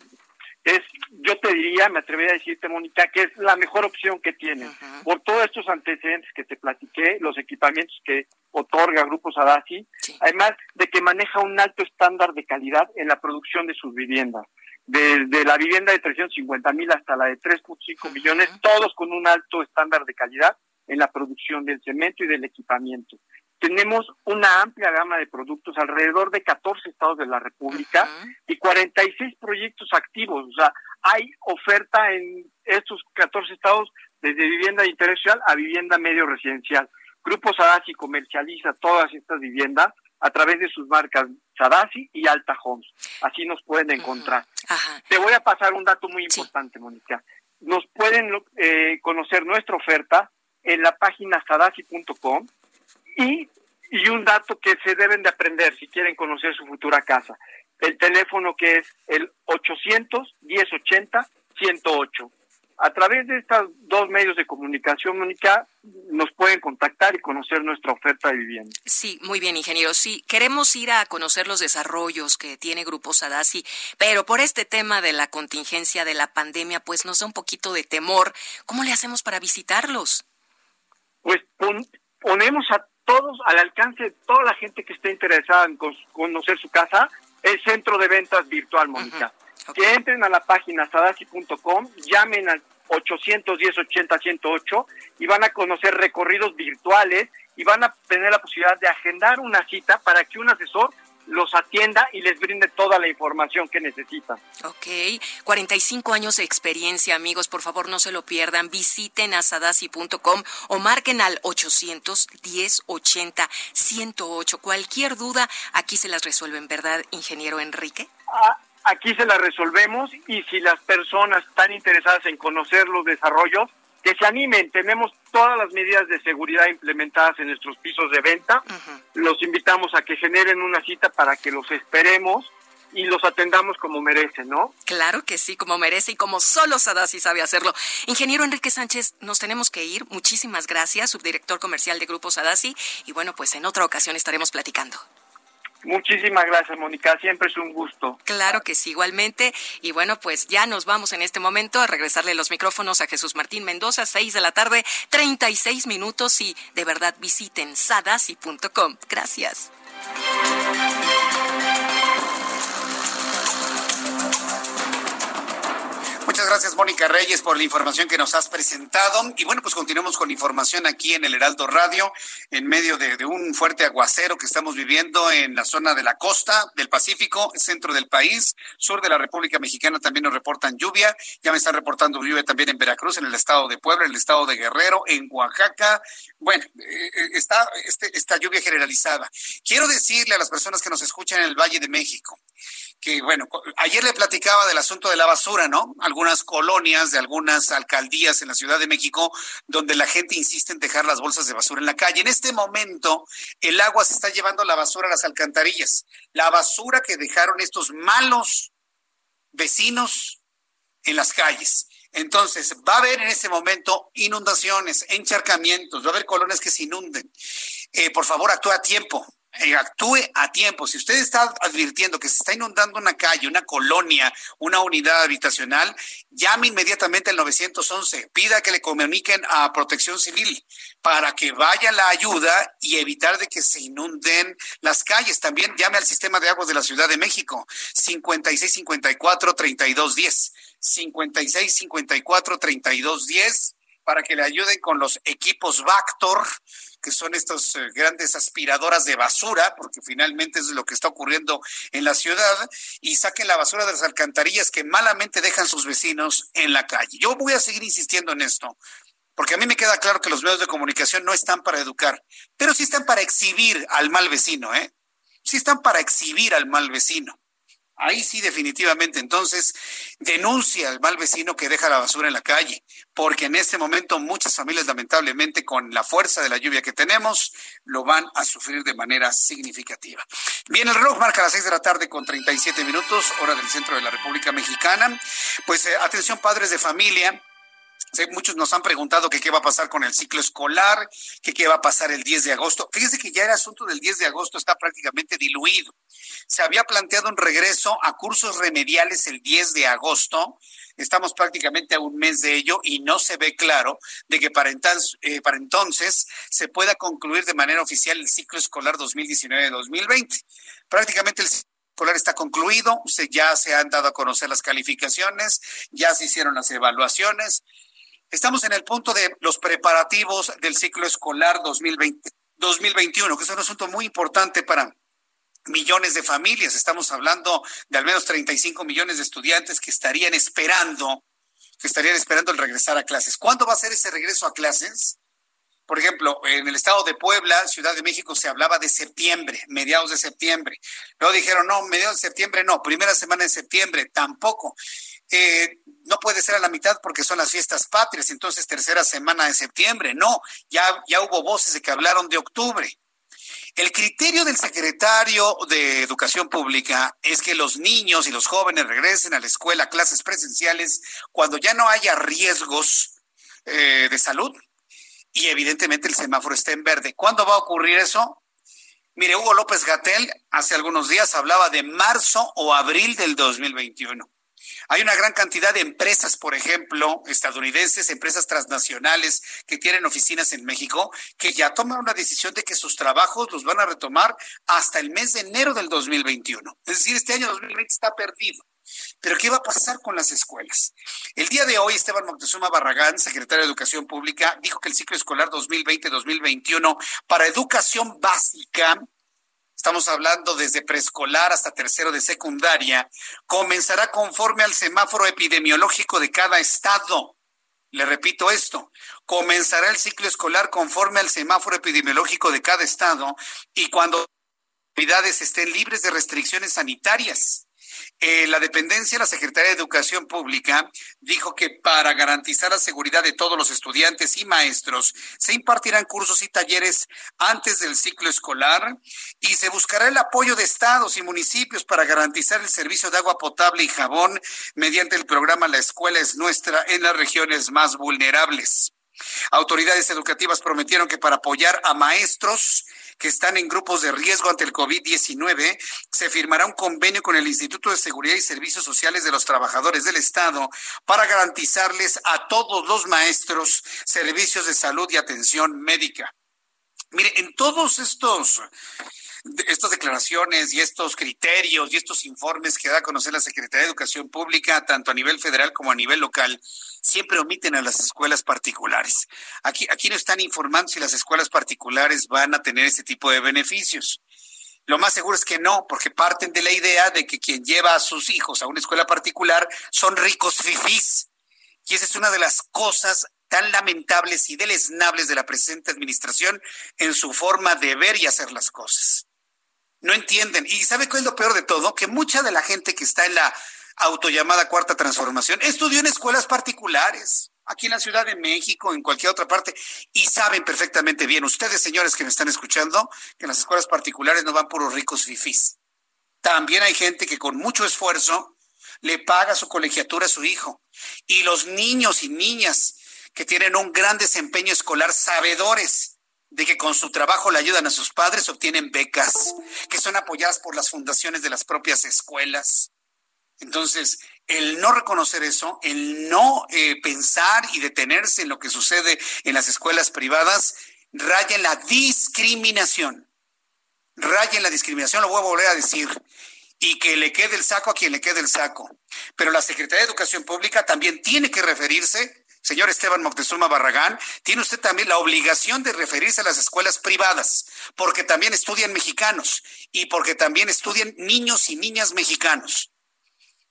es, yo te diría, me atrevería a decirte, Mónica, que es la mejor opción que tienen. Por todos estos antecedentes que te platiqué, los equipamientos que otorga Grupo Sadasi, además de que maneja un alto estándar de calidad en la producción de sus viviendas. Desde la vivienda de 350 mil hasta la de 3.5 millones, todos con un alto estándar de calidad en la producción del cemento y del equipamiento tenemos una amplia gama de productos, alrededor de 14 estados de la República y 46 proyectos activos. O sea, hay oferta en estos 14 estados desde vivienda de interés social a vivienda medio residencial. Grupo Sadasi comercializa todas estas viviendas a través de sus marcas Sadasi y Alta Homes. Así nos pueden encontrar. Te voy a pasar un dato muy importante, Mónica. Nos pueden eh, conocer nuestra oferta en la página sadasi.com y, y un dato que se deben de aprender si quieren conocer su futura casa. El teléfono que es el 800 1080 108. A través de estos dos medios de comunicación, Mónica, nos pueden contactar y conocer nuestra oferta de vivienda. Sí, muy bien, ingeniero. Sí, queremos ir a conocer los desarrollos que tiene Grupo Sadasi, pero por este tema de la contingencia de la pandemia, pues nos da un poquito de temor. ¿Cómo le hacemos para visitarlos? Pues ponemos a todos, al alcance de toda la gente que esté interesada en conocer su casa, el centro de ventas virtual, Mónica. Que entren a la página sadasi.com, llamen al 810 80 108 y van a conocer recorridos virtuales y van a tener la posibilidad de agendar una cita para que un asesor los atienda y les brinde toda la información que necesitan. Ok, 45 años de experiencia, amigos, por favor no se lo pierdan, visiten a sadasi.com o marquen al 810 80 108. Cualquier duda, aquí se las resuelven, ¿verdad, ingeniero Enrique? Ah, aquí se las resolvemos y si las personas están interesadas en conocer los desarrollos, que se animen. Tenemos todas las medidas de seguridad implementadas en nuestros pisos de venta. Los invitamos a que generen una cita para que los esperemos y los atendamos como merecen, ¿no? Claro que sí, como merece y como solo Sadasi sabe hacerlo. Ingeniero Enrique Sánchez, nos tenemos que ir. Muchísimas gracias, subdirector comercial de Grupo Sadasi. Y bueno, pues en otra ocasión estaremos platicando. Muchísimas gracias, Mónica. Siempre es un gusto. Claro que sí, igualmente. Y bueno, pues ya nos vamos en este momento a regresarle los micrófonos a Jesús Martín Mendoza, seis de la tarde, 36 minutos. Y de verdad visiten sadasi.com. Gracias. Muchas gracias, Mónica Reyes, por la información que nos has presentado. Y bueno, pues continuamos con información aquí en el Heraldo Radio, en medio de, un fuerte aguacero que estamos viviendo en la zona de la costa del Pacífico, centro del país, sur de la República Mexicana también nos reportan lluvia. Ya me están reportando lluvia también en Veracruz, en el estado de Puebla, en el estado de Guerrero, en Oaxaca. Bueno, eh, eh, está este, esta lluvia generalizada. Quiero decirle a las personas que nos escuchan en el Valle de México, que bueno, ayer le platicaba del asunto de la basura, ¿no? Algunas colonias de algunas alcaldías en la Ciudad de México donde la gente insiste en dejar las bolsas de basura en la calle. En este momento el agua se está llevando la basura a las alcantarillas. La basura que dejaron estos malos vecinos en las calles. Entonces, va a haber en este momento inundaciones, encharcamientos, va a haber colonias que se inunden. Eh, por favor, actúa a tiempo actúe a tiempo. Si usted está advirtiendo que se está inundando una calle, una colonia, una unidad habitacional, llame inmediatamente al 911, pida que le comuniquen a Protección Civil para que vaya la ayuda y evitar de que se inunden las calles. También llame al sistema de aguas de la Ciudad de México, 5654 3210. 5654 3210 para que le ayuden con los equipos Vactor que son estas eh, grandes aspiradoras de basura, porque finalmente es lo que está ocurriendo en la ciudad, y saquen la basura de las alcantarillas que malamente dejan sus vecinos en la calle. Yo voy a seguir insistiendo en esto, porque a mí me queda claro que los medios de comunicación no están para educar, pero sí están para exhibir al mal vecino, ¿eh? Sí están para exhibir al mal vecino. Ahí sí, definitivamente. Entonces, denuncia al mal vecino que deja la basura en la calle, porque en este momento muchas familias, lamentablemente, con la fuerza de la lluvia que tenemos, lo van a sufrir de manera significativa. Bien, el reloj marca las seis de la tarde con 37 minutos, hora del centro de la República Mexicana. Pues eh, atención, padres de familia muchos nos han preguntado qué va a pasar con el ciclo escolar, qué va a pasar el 10 de agosto. Fíjese que ya el asunto del 10 de agosto está prácticamente diluido. Se había planteado un regreso a cursos remediales el 10 de agosto. Estamos prácticamente a un mes de ello y no se ve claro de que para, entonces, eh, entonces se pueda concluir de manera oficial el ciclo escolar 2019-2020. Prácticamente el ciclo escolar está concluido, ya se han dado a conocer las calificaciones, ya se hicieron las evaluaciones Estamos en el punto de los preparativos del ciclo escolar 2020, 2021, que es un asunto muy importante para millones de familias. Estamos hablando de al menos 35 millones de estudiantes que estarían esperando, que estarían esperando el regresar a clases. ¿Cuándo va a ser ese regreso a clases? Por ejemplo, en el estado de Puebla, Ciudad de México, se hablaba de septiembre, mediados de septiembre. Luego dijeron, no, mediados de septiembre no, primera semana de septiembre tampoco. Eh, no puede ser a la mitad porque son las fiestas patrias, entonces tercera semana de septiembre. No, ya, ya hubo voces de que hablaron de octubre. El criterio del secretario de Educación Pública es que los niños y los jóvenes regresen a la escuela a clases presenciales cuando ya no haya riesgos eh, de salud y evidentemente el semáforo está en verde. ¿Cuándo va a ocurrir eso? Mire, Hugo López Gatel hace algunos días hablaba de marzo o abril del 2021. Hay una gran cantidad de empresas, por ejemplo, estadounidenses, empresas transnacionales que tienen oficinas en México, que ya toman una decisión de que sus trabajos los van a retomar hasta el mes de enero del 2021. Es decir, este año 2020 está perdido. Pero ¿qué va a pasar con las escuelas? El día de hoy, Esteban Moctezuma Barragán, secretario de Educación Pública, dijo que el ciclo escolar 2020-2021 para educación básica estamos hablando desde preescolar hasta tercero de secundaria, comenzará conforme al semáforo epidemiológico de cada estado. Le repito esto, comenzará el ciclo escolar conforme al semáforo epidemiológico de cada estado y cuando actividades estén libres de restricciones sanitarias. Eh, la dependencia, la Secretaría de Educación Pública, dijo que para garantizar la seguridad de todos los estudiantes y maestros, se impartirán cursos y talleres antes del ciclo escolar y se buscará el apoyo de estados y municipios para garantizar el servicio de agua potable y jabón mediante el programa La Escuela es Nuestra en las regiones más vulnerables. Autoridades educativas prometieron que para apoyar a maestros que están en grupos de riesgo ante el COVID-19, se firmará un convenio con el Instituto de Seguridad y Servicios Sociales de los Trabajadores del Estado para garantizarles a todos los maestros servicios de salud y atención médica. Mire, en todos estos estas declaraciones y estos criterios y estos informes que da a conocer la Secretaría de Educación Pública, tanto a nivel federal como a nivel local, siempre omiten a las escuelas particulares. Aquí, no están informando si las escuelas particulares van a tener este tipo de beneficios. Lo más seguro es que no, porque parten de la idea de que quien lleva a sus hijos a una escuela particular son ricos fifís. Y esa es una de las cosas tan lamentables y deleznables de la presente administración en su forma de ver y hacer las cosas. No entienden. ¿Y sabe cuál es lo peor de todo? Que mucha de la gente que está en la autollamada cuarta transformación estudió en escuelas particulares, aquí en la Ciudad de México, en cualquier otra parte, y saben perfectamente bien, ustedes señores que me están escuchando, que en las escuelas particulares no van puros ricos fifís. También hay gente que con mucho esfuerzo le paga su colegiatura a su hijo. Y los niños y niñas que tienen un gran desempeño escolar, sabedores de que con su trabajo le ayudan a sus padres, obtienen becas, que son apoyadas por las fundaciones de las propias escuelas. Entonces, el no reconocer eso, el no eh, pensar y detenerse en lo que sucede en las escuelas privadas, raya en la discriminación. Raya en la discriminación, lo voy a volver a decir. Y que le quede el saco a quien le quede el saco. Pero la Secretaría de Educación Pública también tiene que referirse señor Esteban Moctezuma Barragán, tiene usted también la obligación de referirse a las escuelas privadas, porque también estudian mexicanos y porque también estudian niños y niñas mexicanos.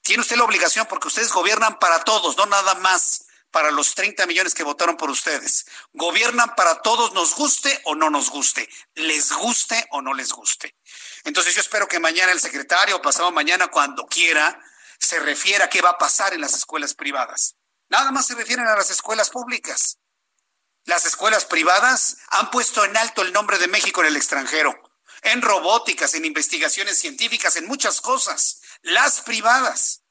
Tiene usted la obligación porque ustedes gobiernan para todos, no nada más para los 30 millones que votaron por ustedes. Gobiernan para todos, nos guste o no nos guste, les guste o no les guste. Entonces yo espero que mañana el secretario, pasado mañana, cuando quiera, se refiera a qué va a pasar en las escuelas privadas. Nada más se refieren a las escuelas públicas. Las escuelas privadas han puesto en alto el nombre de México en el extranjero, en robóticas, en investigaciones científicas, en muchas cosas. Las privadas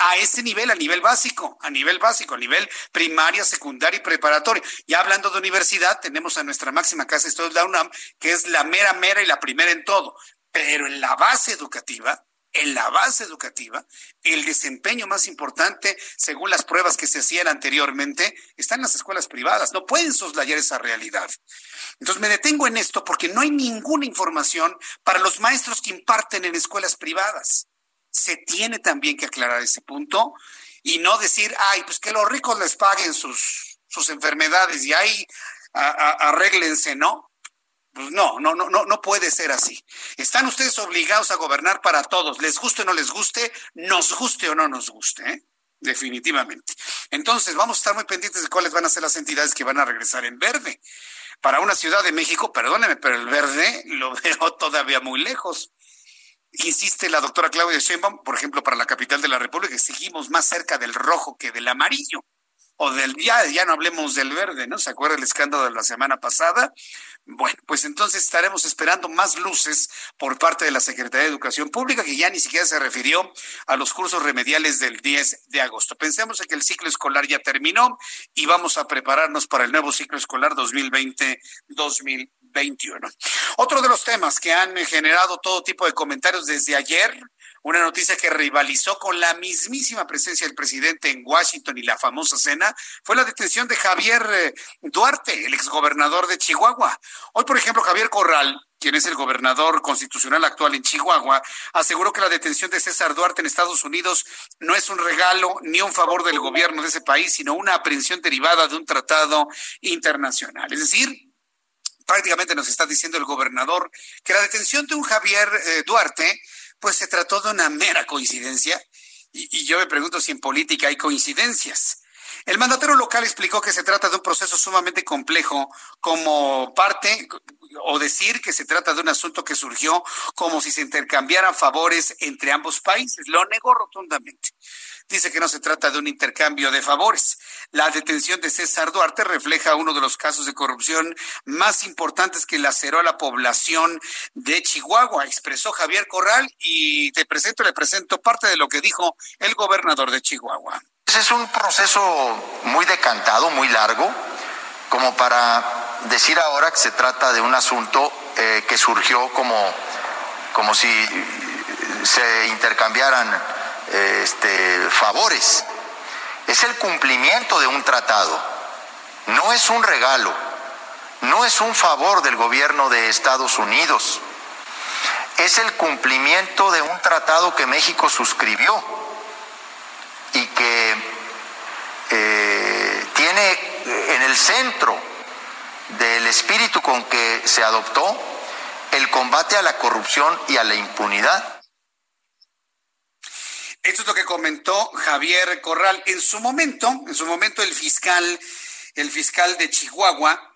a ese nivel, a nivel básico, a nivel básico, a nivel primaria, secundaria y preparatoria. Ya hablando de universidad, tenemos a nuestra máxima casa de estudios, la UNAM, que es la mera, mera y la primera en todo. Pero en la base educativa, en la base educativa, el desempeño más importante, según las pruebas que se hacían anteriormente, está en las escuelas privadas. No pueden soslayar esa realidad. Entonces me detengo en esto porque no hay ninguna información para los maestros que imparten en escuelas privadas se tiene también que aclarar ese punto y no decir, ay, pues que los ricos les paguen sus, sus enfermedades y ahí arréglense, ¿no? Pues no, no, no, no, puede ser así. Están ustedes obligados a gobernar para todos, les guste o no les guste, nos guste o no nos guste, ¿eh? definitivamente. Entonces, vamos a estar muy pendientes de cuáles van a ser las entidades que van a regresar en verde. Para una ciudad de México, perdóneme, pero el verde lo veo todavía muy lejos. Insiste la doctora Claudia Sheinbaum, por ejemplo, para la capital de la República, seguimos más cerca del rojo que del amarillo. O del, ya, ya no hablemos del verde, ¿no? ¿Se acuerda el escándalo de la semana pasada? Bueno, pues entonces estaremos esperando más luces por parte de la Secretaría de Educación Pública, que ya ni siquiera se refirió a los cursos remediales del 10 de agosto. Pensemos que el ciclo escolar ya terminó y vamos a prepararnos para el nuevo ciclo escolar 2020-2021. 21. Otro de los temas que han generado todo tipo de comentarios desde ayer, una noticia que rivalizó con la mismísima presencia del presidente en Washington y la famosa cena, fue la detención de Javier eh, Duarte, el exgobernador de Chihuahua. Hoy, por ejemplo, Javier Corral, quien es el gobernador constitucional actual en Chihuahua, aseguró que la detención de César Duarte en Estados Unidos no es un regalo ni un favor del gobierno de ese país, sino una aprehensión derivada de un tratado internacional. Es decir, prácticamente nos está diciendo el gobernador que la detención de un Javier eh, Duarte, pues se trató de una mera coincidencia. Y, yo me pregunto si en política hay coincidencias. El mandatario local explicó que se trata de un proceso sumamente complejo como parte o decir que se trata de un asunto que surgió como si se intercambiaran favores entre ambos países. Lo negó rotundamente dice que no se trata de un intercambio de favores. La detención de César Duarte refleja uno de los casos de corrupción más importantes que laceró a la población de Chihuahua, expresó Javier Corral y te presento, le presento parte de lo que dijo el gobernador de Chihuahua. Es un proceso muy decantado, muy largo, como para decir ahora que se trata de un asunto eh, que surgió como, como si se intercambiaran este, favores. Es el cumplimiento de un tratado. No es un regalo. No es un favor del gobierno de Estados Unidos. Es el cumplimiento de un tratado que México suscribió y que eh, tiene en el centro del espíritu con que se adoptó el combate a la corrupción y a la impunidad. Esto es lo que comentó Javier Corral. En su momento, en su momento el fiscal, el fiscal de Chihuahua,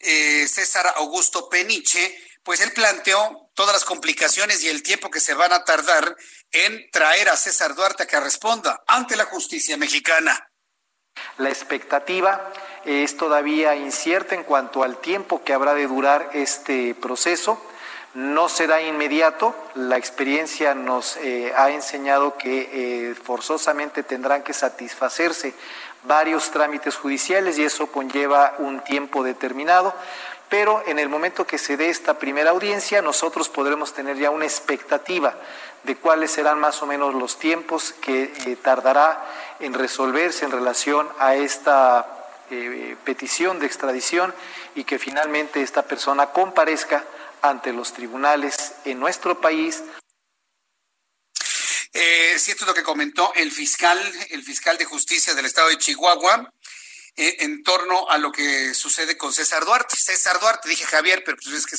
eh, César Augusto Peniche, pues él planteó todas las complicaciones y el tiempo que se van a tardar en traer a César Duarte a que responda ante la justicia mexicana. La expectativa es todavía incierta en cuanto al tiempo que habrá de durar este proceso no será inmediato. La experiencia nos eh, ha enseñado que eh, forzosamente tendrán que satisfacerse varios trámites judiciales y eso conlleva un tiempo determinado. Pero en el momento que se dé esta primera audiencia, nosotros podremos tener ya una expectativa de cuáles serán más o menos los tiempos que eh, tardará en resolverse en relación a esta petición de extradición y que finalmente esta persona comparezca ante los tribunales en nuestro país. Eh, es lo que comentó el fiscal, el fiscal de justicia del estado de Chihuahua, eh, en torno a lo que sucede con César Duarte. César Duarte, dije Javier, pero pues es que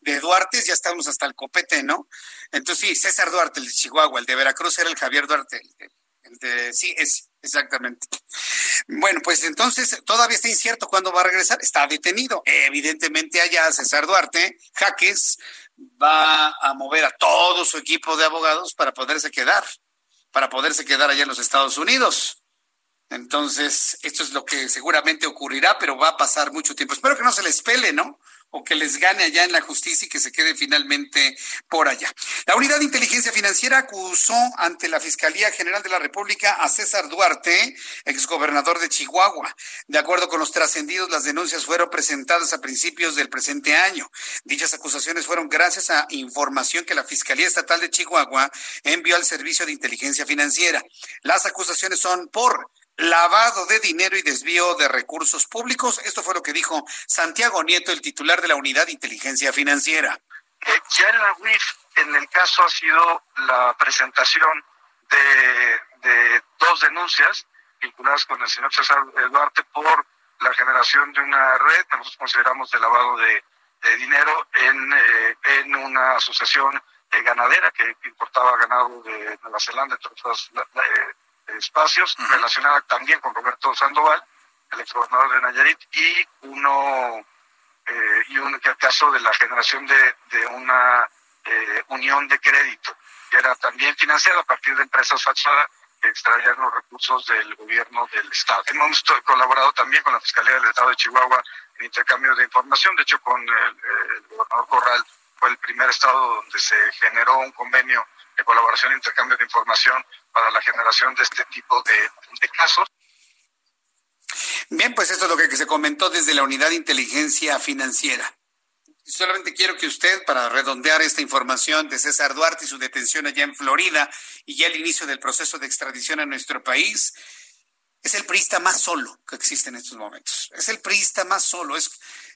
de Duarte ya estamos hasta el copete, ¿no? Entonces sí, César Duarte, el de Chihuahua, el de Veracruz era el Javier Duarte, el de, sí, es exactamente. Bueno, pues entonces todavía está incierto cuándo va a regresar. Está detenido. Evidentemente allá César Duarte, Jaques, va a mover a todo su equipo de abogados para poderse quedar, para poderse quedar allá en los Estados Unidos. Entonces, esto es lo que seguramente ocurrirá, pero va a pasar mucho tiempo. Espero que no se les pele, ¿no? Que les gane allá en la justicia y que se quede finalmente por allá. La Unidad de Inteligencia Financiera acusó ante la Fiscalía General de la República a César Duarte, exgobernador de Chihuahua. De acuerdo con los trascendidos, las denuncias fueron presentadas a principios del presente año. Dichas acusaciones fueron gracias a información que la Fiscalía Estatal de Chihuahua envió al Servicio de Inteligencia Financiera. Las acusaciones son por lavado de dinero y desvío de recursos públicos. Esto fue lo que dijo Santiago Nieto, el titular de la Unidad de Inteligencia Financiera. ya en la UIF, en el caso ha sido la presentación de, dos denuncias vinculadas con el señor César Duarte por la generación de una red que nosotros consideramos de lavado de, dinero en, eh, en una asociación eh, ganadera que importaba ganado de Nueva Zelanda, entre otras eh, espacios, relacionada también con Roberto Sandoval, el exgobernador de Nayarit, y uno eh, y un caso de la generación de, de una eh, unión de crédito, que era también financiada a partir de empresas fachadas que extraían los recursos del gobierno del Estado. Hemos colaborado también con la Fiscalía del Estado de Chihuahua en intercambio de información, de hecho con el, el gobernador Corral fue el primer estado donde se generó un convenio de colaboración e intercambio de información para la generación de este tipo de, casos. Bien, pues esto es lo que se comentó desde la Unidad de Inteligencia Financiera. Solamente quiero que usted, para redondear esta información de César Duarte y su detención allá en Florida y ya el inicio del proceso de extradición a nuestro país, es el priista más solo que existe en estos momentos. Es el priista más solo. Es,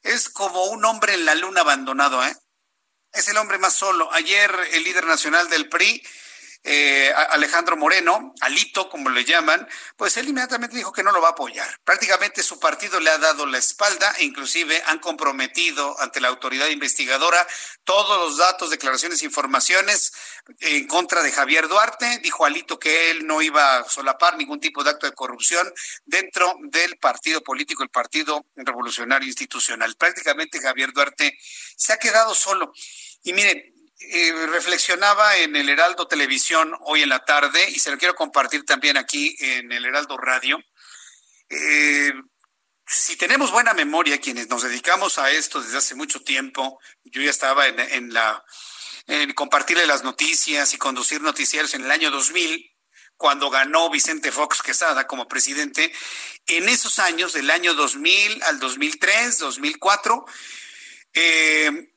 es como un hombre en la luna abandonado, ¿eh? es el hombre más solo. Ayer el líder nacional del PRI, eh, Alejandro Moreno, Alito, como le llaman, pues él inmediatamente dijo que no lo va a apoyar. Prácticamente su partido le ha dado la espalda inclusive han comprometido ante la autoridad investigadora todos los datos, declaraciones, informaciones en contra de Javier Duarte. Dijo Alito que él no iba a solapar ningún tipo de acto de corrupción dentro del partido político, el Partido Revolucionario Institucional. Prácticamente Javier Duarte se ha quedado solo. Y miren, eh, reflexionaba en el Heraldo Televisión hoy en la tarde y se lo quiero compartir también aquí en el Heraldo Radio. Eh, si tenemos buena memoria, quienes nos dedicamos a esto desde hace mucho tiempo, yo ya estaba en, la compartirle las noticias y conducir noticieros en el año 2000, cuando ganó Vicente Fox Quesada como presidente. En esos años, del año 2000 al 2003, 2004, eh,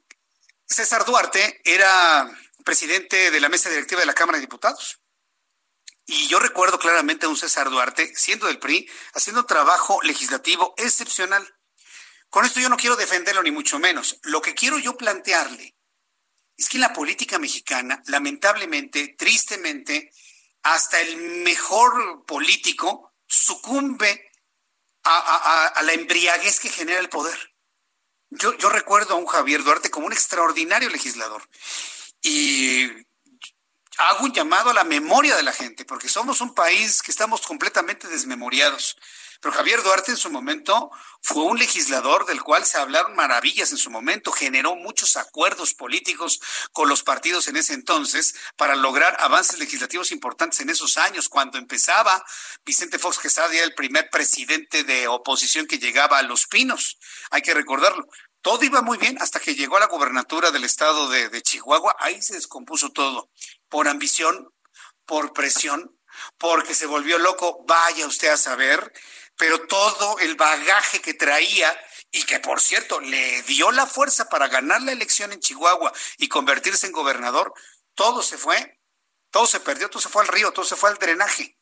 César Duarte era presidente de la mesa directiva de la Cámara de Diputados. Y yo recuerdo claramente a un César Duarte, siendo del PRI, haciendo trabajo legislativo excepcional. Con esto yo no quiero defenderlo ni mucho menos. Lo que quiero yo plantearle es que en la política mexicana, lamentablemente, tristemente, hasta el mejor político sucumbe a, a la embriaguez que genera el poder. Yo, yo recuerdo a un Javier Duarte como un extraordinario legislador y hago un llamado a la memoria de la gente, porque somos un país que estamos completamente desmemoriados. Pero Javier Duarte en su momento fue un legislador del cual se hablaron maravillas en su momento, generó muchos acuerdos políticos con los partidos en ese entonces para lograr avances legislativos importantes en esos años. Cuando empezaba, Vicente Fox Quesada era el primer presidente de oposición que llegaba a Los Pinos, hay que recordarlo. Todo iba muy bien hasta que llegó a la gubernatura del estado de, de Chihuahua, ahí se descompuso todo, por ambición, por presión, porque se volvió loco, vaya usted a saber, pero todo el bagaje que traía y que por cierto le dio la fuerza para ganar la elección en Chihuahua y convertirse en gobernador, todo se fue, todo se perdió, todo se fue al río, todo se fue al drenaje.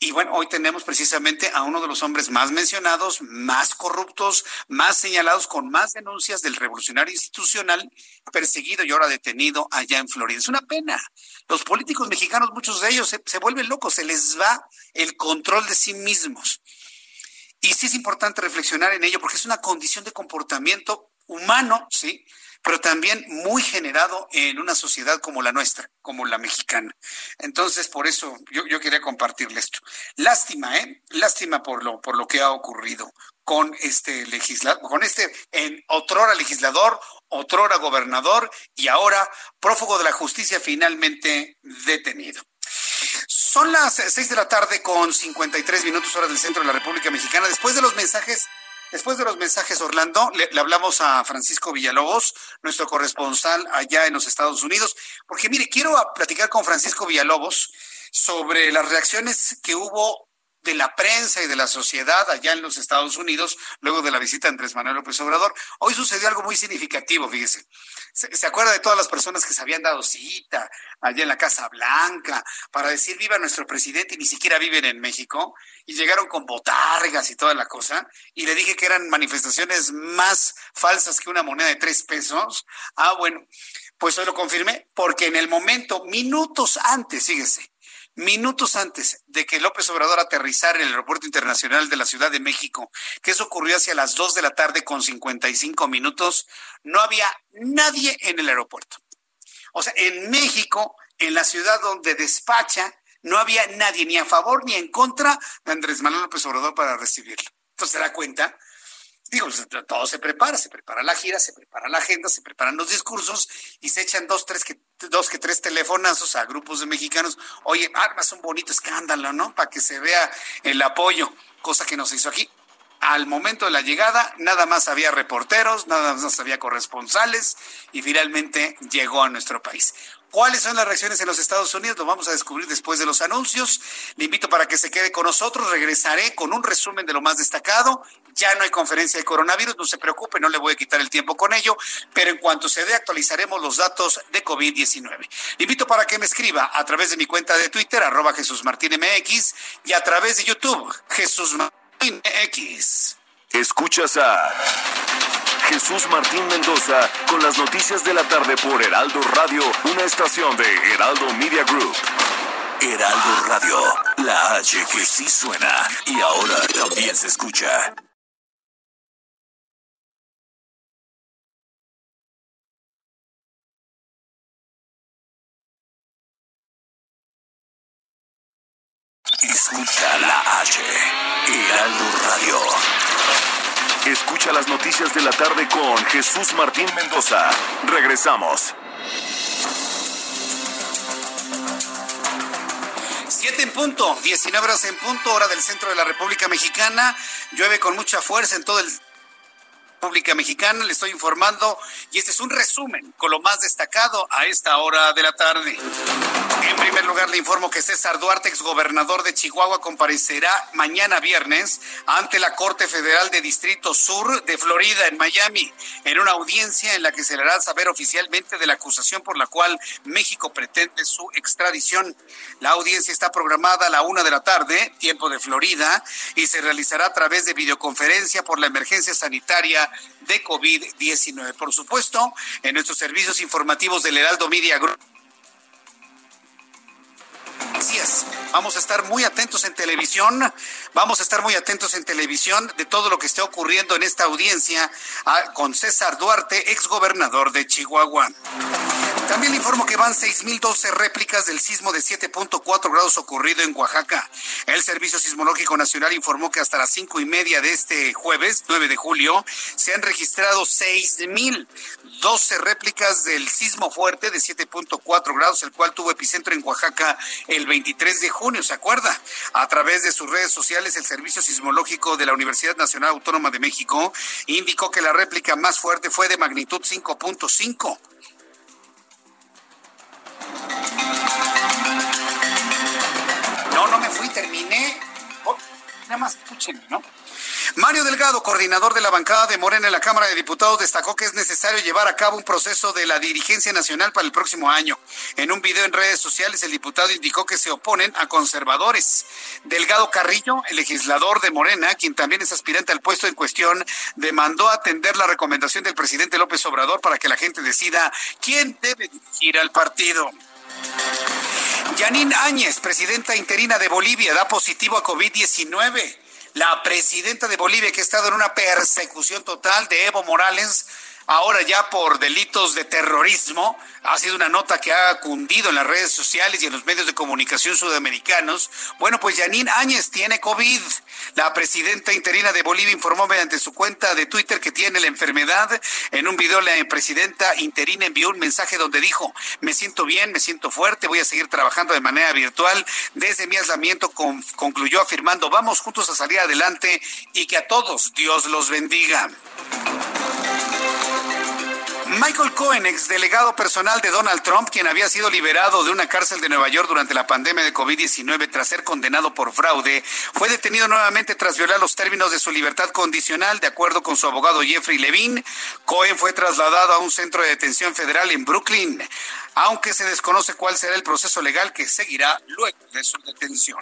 Y bueno, hoy tenemos precisamente a uno de los hombres más mencionados, más corruptos, más señalados, con más denuncias del revolucionario institucional, perseguido y ahora detenido allá en Florida. Es una pena. Los políticos mexicanos, muchos de ellos se, vuelven locos, se les va el control de sí mismos. Y sí es importante reflexionar en ello porque es una condición de comportamiento humano, ¿sí? Pero también muy generado en una sociedad como la nuestra, como la mexicana. Entonces, por eso yo, yo quería compartirle esto. Lástima, ¿eh? Lástima por lo, por lo que ha ocurrido con este legislador, con este en otrora legislador, otrora gobernador y ahora prófugo de la justicia finalmente detenido. Son las seis de la tarde con 53 minutos hora del centro de la República Mexicana. Después de los mensajes Después de los mensajes, Orlando, le, hablamos a Francisco Villalobos, nuestro corresponsal allá en los Estados Unidos, porque mire, quiero platicar con Francisco Villalobos sobre las reacciones que hubo de la prensa y de la sociedad allá en los Estados Unidos luego de la visita de Andrés Manuel López Obrador. Hoy sucedió algo muy significativo, fíjese. ¿Se, acuerda de todas las personas que se habían dado cita allá en la Casa Blanca para decir viva nuestro presidente y ni siquiera viven en México? Y llegaron con botargas y toda la cosa. Y le dije que eran manifestaciones más falsas que una moneda de tres pesos. Ah, bueno, pues hoy lo confirmé porque en el momento, minutos antes, fíjese, minutos antes de que López Obrador aterrizara en el Aeropuerto Internacional de la Ciudad de México, que eso ocurrió hacia las 2 de la tarde con 55 minutos, no había nadie en el aeropuerto. O sea, en México, en la ciudad donde despacha, no había nadie ni a favor ni en contra de Andrés Manuel López Obrador para recibirlo. Entonces se da cuenta digo, todo se prepara, se prepara la gira, se prepara la agenda, se preparan los discursos y se echan dos, tres que, dos que tres telefonazos a grupos de mexicanos. Oye, armas un bonito escándalo, ¿no? Para que se vea el apoyo, cosa que no se hizo aquí. Al momento de la llegada, nada más había reporteros, nada más había corresponsales y finalmente llegó a nuestro país. ¿Cuáles son las reacciones en los Estados Unidos? Lo vamos a descubrir después de los anuncios. Le invito para que se quede con nosotros. Regresaré con un resumen de lo más destacado. Ya no hay conferencia de coronavirus, no se preocupe, no le voy a quitar el tiempo con ello, pero en cuanto se dé actualizaremos los datos de COVID-19. Le invito para que me escriba a través de mi cuenta de Twitter, arroba Jesús Martín MX, y a través de YouTube, Jesús Martín MX. Escuchas a Jesús Martín Mendoza con las noticias de la tarde por Heraldo Radio, una estación de Heraldo Media Group. Heraldo Radio, la H que sí suena y ahora también se escucha. Escucha la H, Heraldo Radio. Escucha las noticias de la tarde con Jesús Martín Mendoza. Regresamos. Siete en punto, 19 horas en punto, hora del centro de la República Mexicana. Llueve con mucha fuerza en todo el República Mexicana. Le estoy informando y este es un resumen con lo más destacado a esta hora de la tarde. En primer lugar, le informo que César Duarte, exgobernador de Chihuahua, comparecerá mañana viernes ante la Corte Federal de Distrito Sur de Florida, en Miami, en una audiencia en la que se le hará saber oficialmente de la acusación por la cual México pretende su extradición. La audiencia está programada a la una de la tarde, tiempo de Florida, y se realizará a través de videoconferencia por la emergencia sanitaria de COVID-19. Por supuesto, en nuestros servicios informativos del Heraldo Media Group. Vamos a estar muy atentos en televisión. Vamos a estar muy atentos en televisión de todo lo que esté ocurriendo en esta audiencia ah, con César Duarte, exgobernador de Chihuahua. También le informo que van 6.012 réplicas del sismo de 7.4 grados ocurrido en Oaxaca. El Servicio Sismológico Nacional informó que hasta las cinco y media de este jueves, 9 de julio, se han registrado 6.012 réplicas del sismo fuerte de 7.4 grados, el cual tuvo epicentro en Oaxaca el 23 de junio, ¿se acuerda? A través de sus redes sociales, el Servicio Sismológico de la Universidad Nacional Autónoma de México indicó que la réplica más fuerte fue de magnitud 5.5 no, no me fui, terminé. Oh, nada más escúchenme, ¿no? Mario Delgado, coordinador de la bancada de Morena en la Cámara de Diputados, destacó que es necesario llevar a cabo un proceso de la dirigencia nacional para el próximo año. En un video en redes sociales, el diputado indicó que se oponen a conservadores. Delgado Carrillo, el legislador de Morena, quien también es aspirante al puesto en cuestión, demandó atender la recomendación del presidente López Obrador para que la gente decida quién debe dirigir al partido. Janine Áñez, presidenta interina de Bolivia, da positivo a COVID-19 la presidenta de Bolivia, que ha estado en una persecución total de Evo Morales, ahora ya por delitos de terrorismo. Ha sido una nota que ha cundido en las redes sociales y en los medios de comunicación sudamericanos. Bueno, pues Janine Áñez tiene COVID. La presidenta interina de Bolivia informó mediante su cuenta de Twitter que tiene la enfermedad. En un video la presidenta interina envió un mensaje donde dijo, me siento bien, me siento fuerte, voy a seguir trabajando de manera virtual. Desde mi aislamiento concluyó afirmando, vamos juntos a salir adelante y que a todos Dios los bendiga. Michael Cohen, ex delegado personal de Donald Trump, quien había sido liberado de una cárcel de Nueva York durante la pandemia de COVID-19 tras ser condenado por fraude, fue detenido nuevamente tras violar los términos de su libertad condicional, de acuerdo con su abogado Jeffrey Levine. Cohen fue trasladado a un centro de detención federal en Brooklyn, aunque se desconoce cuál será el proceso legal que seguirá luego de su detención.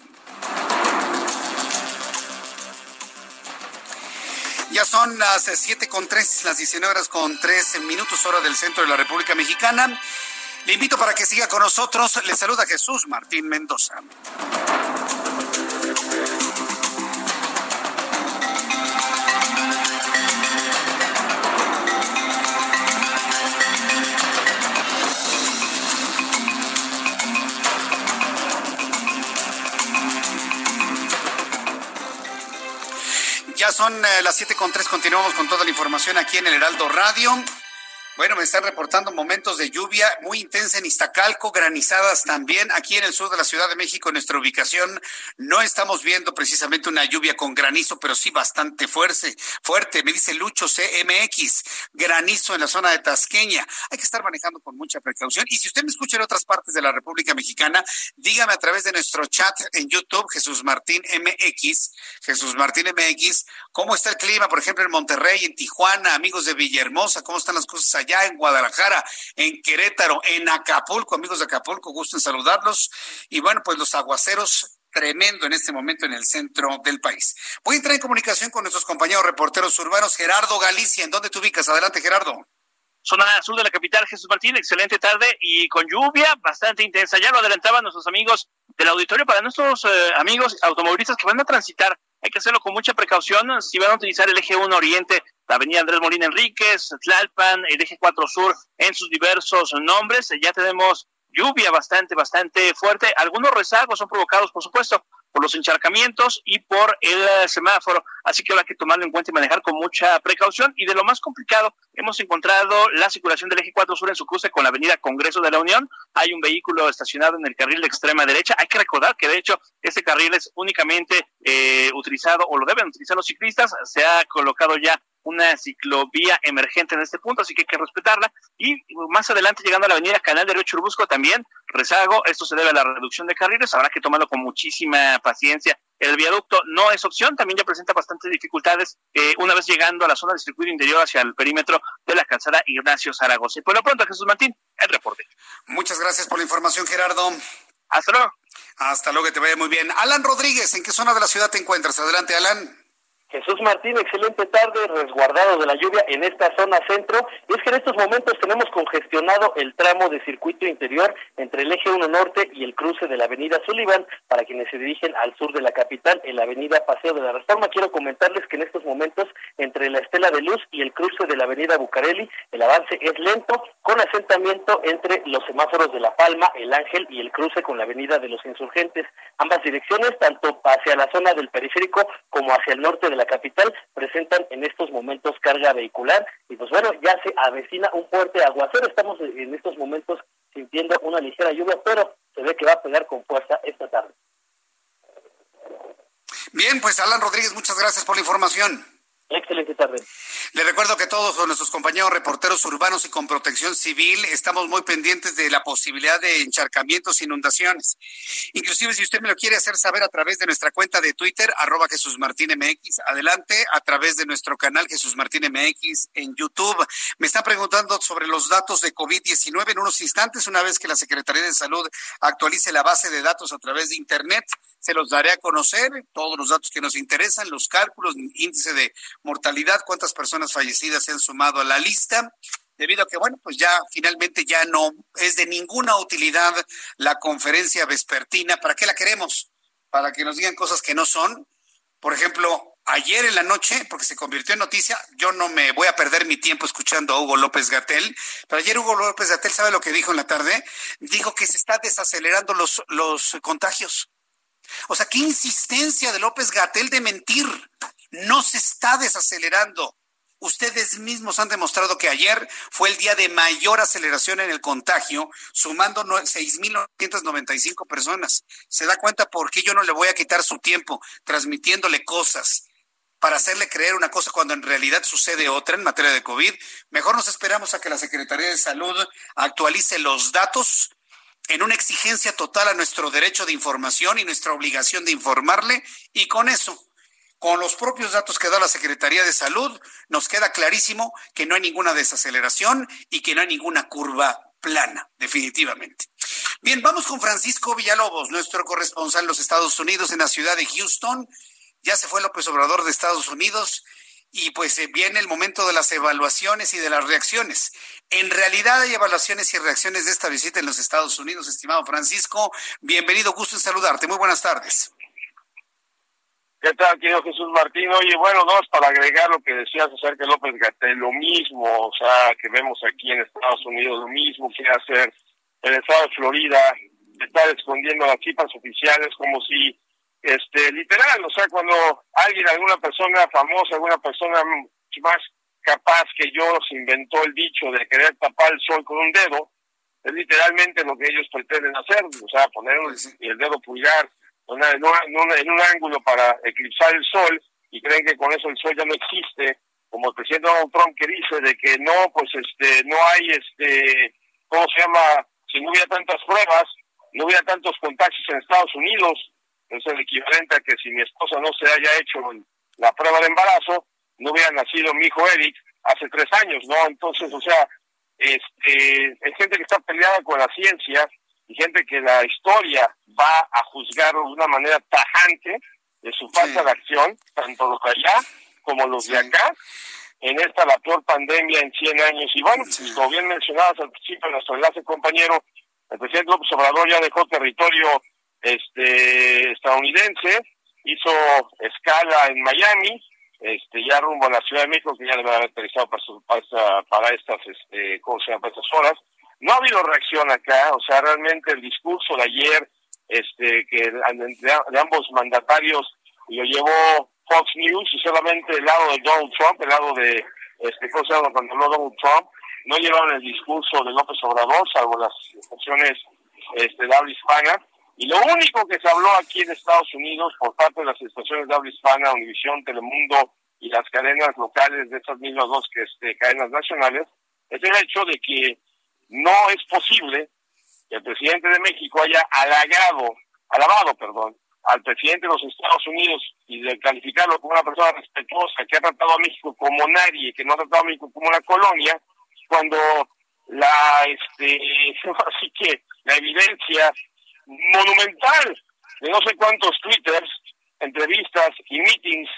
Ya son las 7 con 3, las 19 horas con 3 minutos hora del centro de la República Mexicana. Le invito para que siga con nosotros. Le saluda Jesús Martín Mendoza. Ya son eh, las siete con tres. Continuamos con toda la información aquí en el Heraldo Radio. Bueno, me están reportando momentos de lluvia muy intensa en Iztacalco, granizadas también. Aquí en el sur de la Ciudad de México, en nuestra ubicación, no estamos viendo precisamente una lluvia con granizo, pero sí bastante fuerte. Fuerte, me dice Lucho CMX, granizo en la zona de Tasqueña. Hay que estar manejando con mucha precaución. Y si usted me escucha en otras partes de la República Mexicana, dígame a través de nuestro chat en YouTube, Jesús Martín MX, Jesús Martín MX, cómo está el clima, por ejemplo, en Monterrey, en Tijuana, amigos de Villahermosa, cómo están las cosas allá en Guadalajara, en Querétaro, en Acapulco, amigos de Acapulco, gusto en saludarlos. Y bueno, pues los aguaceros tremendo en este momento en el centro del país. Voy a entrar en comunicación con nuestros compañeros reporteros urbanos. Gerardo Galicia, ¿en dónde te ubicas? Adelante, Gerardo. Zona sur de la capital, Jesús Martín, excelente tarde y con lluvia bastante intensa. Ya lo adelantaban nuestros amigos del auditorio para nuestros eh, amigos automovilistas que van a transitar. Hay que hacerlo con mucha precaución. Si van a utilizar el eje 1 Oriente, la avenida Andrés Molina Enríquez, Tlalpan, el eje 4 Sur en sus diversos nombres, ya tenemos lluvia bastante, bastante fuerte. Algunos rezagos son provocados, por supuesto, por los encharcamientos y por el eh, semáforo. Así que habrá que tomarlo en cuenta y manejar con mucha precaución. Y de lo más complicado, hemos encontrado la circulación del eje 4 sur en su cruce con la avenida Congreso de la Unión. Hay un vehículo estacionado en el carril de extrema derecha. Hay que recordar que, de hecho, este carril es únicamente eh, utilizado o lo deben utilizar los ciclistas. Se ha colocado ya una ciclovía emergente en este punto, así que hay que respetarla. Y más adelante, llegando a la avenida Canal de Río Churubusco, también rezago. Esto se debe a la reducción de carriles. Habrá que tomarlo con muchísima paciencia. El viaducto no es opción, también ya presenta bastantes dificultades eh, una vez llegando a la zona del circuito interior hacia el perímetro de la calzada Ignacio Zaragoza. Y por lo pronto, Jesús Martín, el reporte. Muchas gracias por la información, Gerardo. Hasta luego. Hasta luego, que te vaya muy bien. Alan Rodríguez, ¿en qué zona de la ciudad te encuentras? Adelante, Alan. Jesús Martín, excelente tarde, resguardado de la lluvia en esta zona centro. Y es que en estos momentos tenemos congestionado el tramo de circuito interior entre el eje 1 norte y el cruce de la avenida Sullivan para quienes se dirigen al sur de la capital en la avenida Paseo de la Reforma. Quiero comentarles que en estos momentos entre la Estela de Luz y el cruce de la avenida Bucareli el avance es lento con asentamiento entre los semáforos de La Palma, El Ángel y el cruce con la avenida de los Insurgentes. Ambas direcciones, tanto hacia la zona del periférico como hacia el norte de la la capital presentan en estos momentos carga vehicular y pues bueno, ya se avecina un fuerte aguacero, estamos en estos momentos sintiendo una ligera lluvia, pero se ve que va a pegar con fuerza esta tarde. Bien, pues Alan Rodríguez, muchas gracias por la información. Excelente tarde. Le recuerdo que todos nuestros compañeros reporteros urbanos y con protección civil estamos muy pendientes de la posibilidad de encharcamientos inundaciones. Inclusive si usted me lo quiere hacer saber a través de nuestra cuenta de Twitter, arroba Jesús Martín MX, adelante, a través de nuestro canal Jesús Martín MX en YouTube. Me está preguntando sobre los datos de COVID-19 en unos instantes, una vez que la Secretaría de Salud actualice la base de datos a través de Internet se los daré a conocer, todos los datos que nos interesan, los cálculos, índice de mortalidad, cuántas personas fallecidas se han sumado a la lista, debido a que, bueno, pues ya finalmente ya no es de ninguna utilidad la conferencia vespertina. ¿Para qué la queremos? Para que nos digan cosas que no son. Por ejemplo, Ayer en la noche, porque se convirtió en noticia, yo no me voy a perder mi tiempo escuchando a Hugo López Gatel, pero ayer Hugo López Gatel, ¿sabe lo que dijo en la tarde? Dijo que se están desacelerando los, los contagios. O sea, qué insistencia de López Gatel de mentir. No se está desacelerando. Ustedes mismos han demostrado que ayer fue el día de mayor aceleración en el contagio, sumando 6.995 personas. ¿Se da cuenta por qué yo no le voy a quitar su tiempo transmitiéndole cosas para hacerle creer una cosa cuando en realidad sucede otra en materia de COVID? Mejor nos esperamos a que la Secretaría de Salud actualice los datos en una exigencia total a nuestro derecho de información y nuestra obligación de informarle y con eso con los propios datos que da la Secretaría de Salud, nos queda clarísimo que no hay ninguna desaceleración y que no hay ninguna curva plana, definitivamente. Bien, vamos con Francisco Villalobos, nuestro corresponsal en los Estados Unidos, en la ciudad de Houston. Ya se fue López Obrador de Estados Unidos y pues eh, viene el momento de las evaluaciones y de las reacciones. En realidad hay evaluaciones y reacciones de esta visita en los Estados Unidos, estimado Francisco. Bienvenido, gusto en saludarte. Muy buenas tardes. ¿Qué tal, querido Jesús Martín? Oye, bueno, no, es para agregar lo que decías acerca de López Gatel, lo mismo, o sea, que vemos aquí en Estados Unidos, lo mismo que hacer el estado de Florida, estar escondiendo las cifras oficiales como si, este, literal, o sea, cuando alguien, alguna persona famosa, alguna persona más capaz que yo se inventó el dicho de querer tapar el sol con un dedo, es literalmente lo que ellos pretenden hacer, o sea, poner el dedo pulgar en, un, ángulo para eclipsar el sol y creen que con eso el sol ya no existe, como el presidente Donald Trump que dice de que no, pues este, no hay, este, ¿cómo se llama? Si no hubiera tantas pruebas, no hubiera tantos contagios en Estados Unidos, es el equivalente a que si mi esposa no se haya hecho la prueba de embarazo, no hubiera nacido mi hijo Eric hace tres años, ¿no? Entonces, o sea, este, hay gente que está peleada con la ciencia y gente que la historia va a juzgar de una manera tajante de su falta de acción, tanto los de allá como los de acá, en esta la peor pandemia en 100 años. Y bueno, pues, como bien mencionabas al principio de nuestro enlace, compañero, el presidente López Obrador ya dejó territorio este estadounidense, hizo escala en Miami, este ya rumbo a la Ciudad de México, que ya a haber aterrizado para, para, estas, este, ¿cómo se llama? Para estas horas. No ha habido reacción acá, o sea, realmente el discurso de ayer, este, que de, ambos mandatarios lo llevó Fox News y solamente el lado de Donald Trump, el lado de, este, ¿cómo se llama? Cuando Donald Trump, no llevaron el discurso de López Obrador, salvo las estaciones este, de habla hispana. Y lo único que se habló aquí en Estados Unidos por parte de las estaciones de habla hispana, Univisión, Telemundo y las cadenas locales de estas mismas dos este, cadenas nacionales, es el hecho de que no es posible que el presidente de México haya halagado, alabado, perdón, al presidente de los Estados Unidos y de calificarlo como una persona respetuosa que ha tratado a México como nadie, que no ha tratado a México como una colonia, cuando la, este, así que la evidencia monumental de no sé cuántos twitters, entrevistas y meetings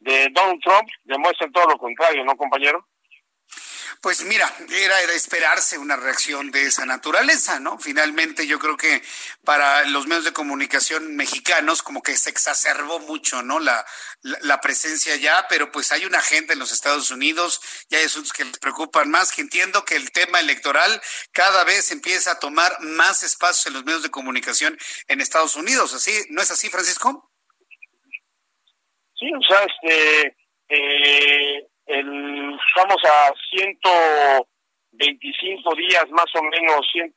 de Donald Trump demuestran todo lo contrario, ¿no, compañero? Pues mira, era esperarse una reacción de esa naturaleza, ¿no? Finalmente yo creo que para los medios de comunicación mexicanos como que se exacerbó mucho, ¿no? La, la, presencia ya, pero pues hay una gente en los Estados Unidos y hay asuntos que les preocupan más, que entiendo que el tema electoral cada vez empieza a tomar más espacio en los medios de comunicación en Estados Unidos, ¿así? ¿No es así, Francisco? Sí, o sea, este... Eh el, estamos a 125 días más o menos, 100,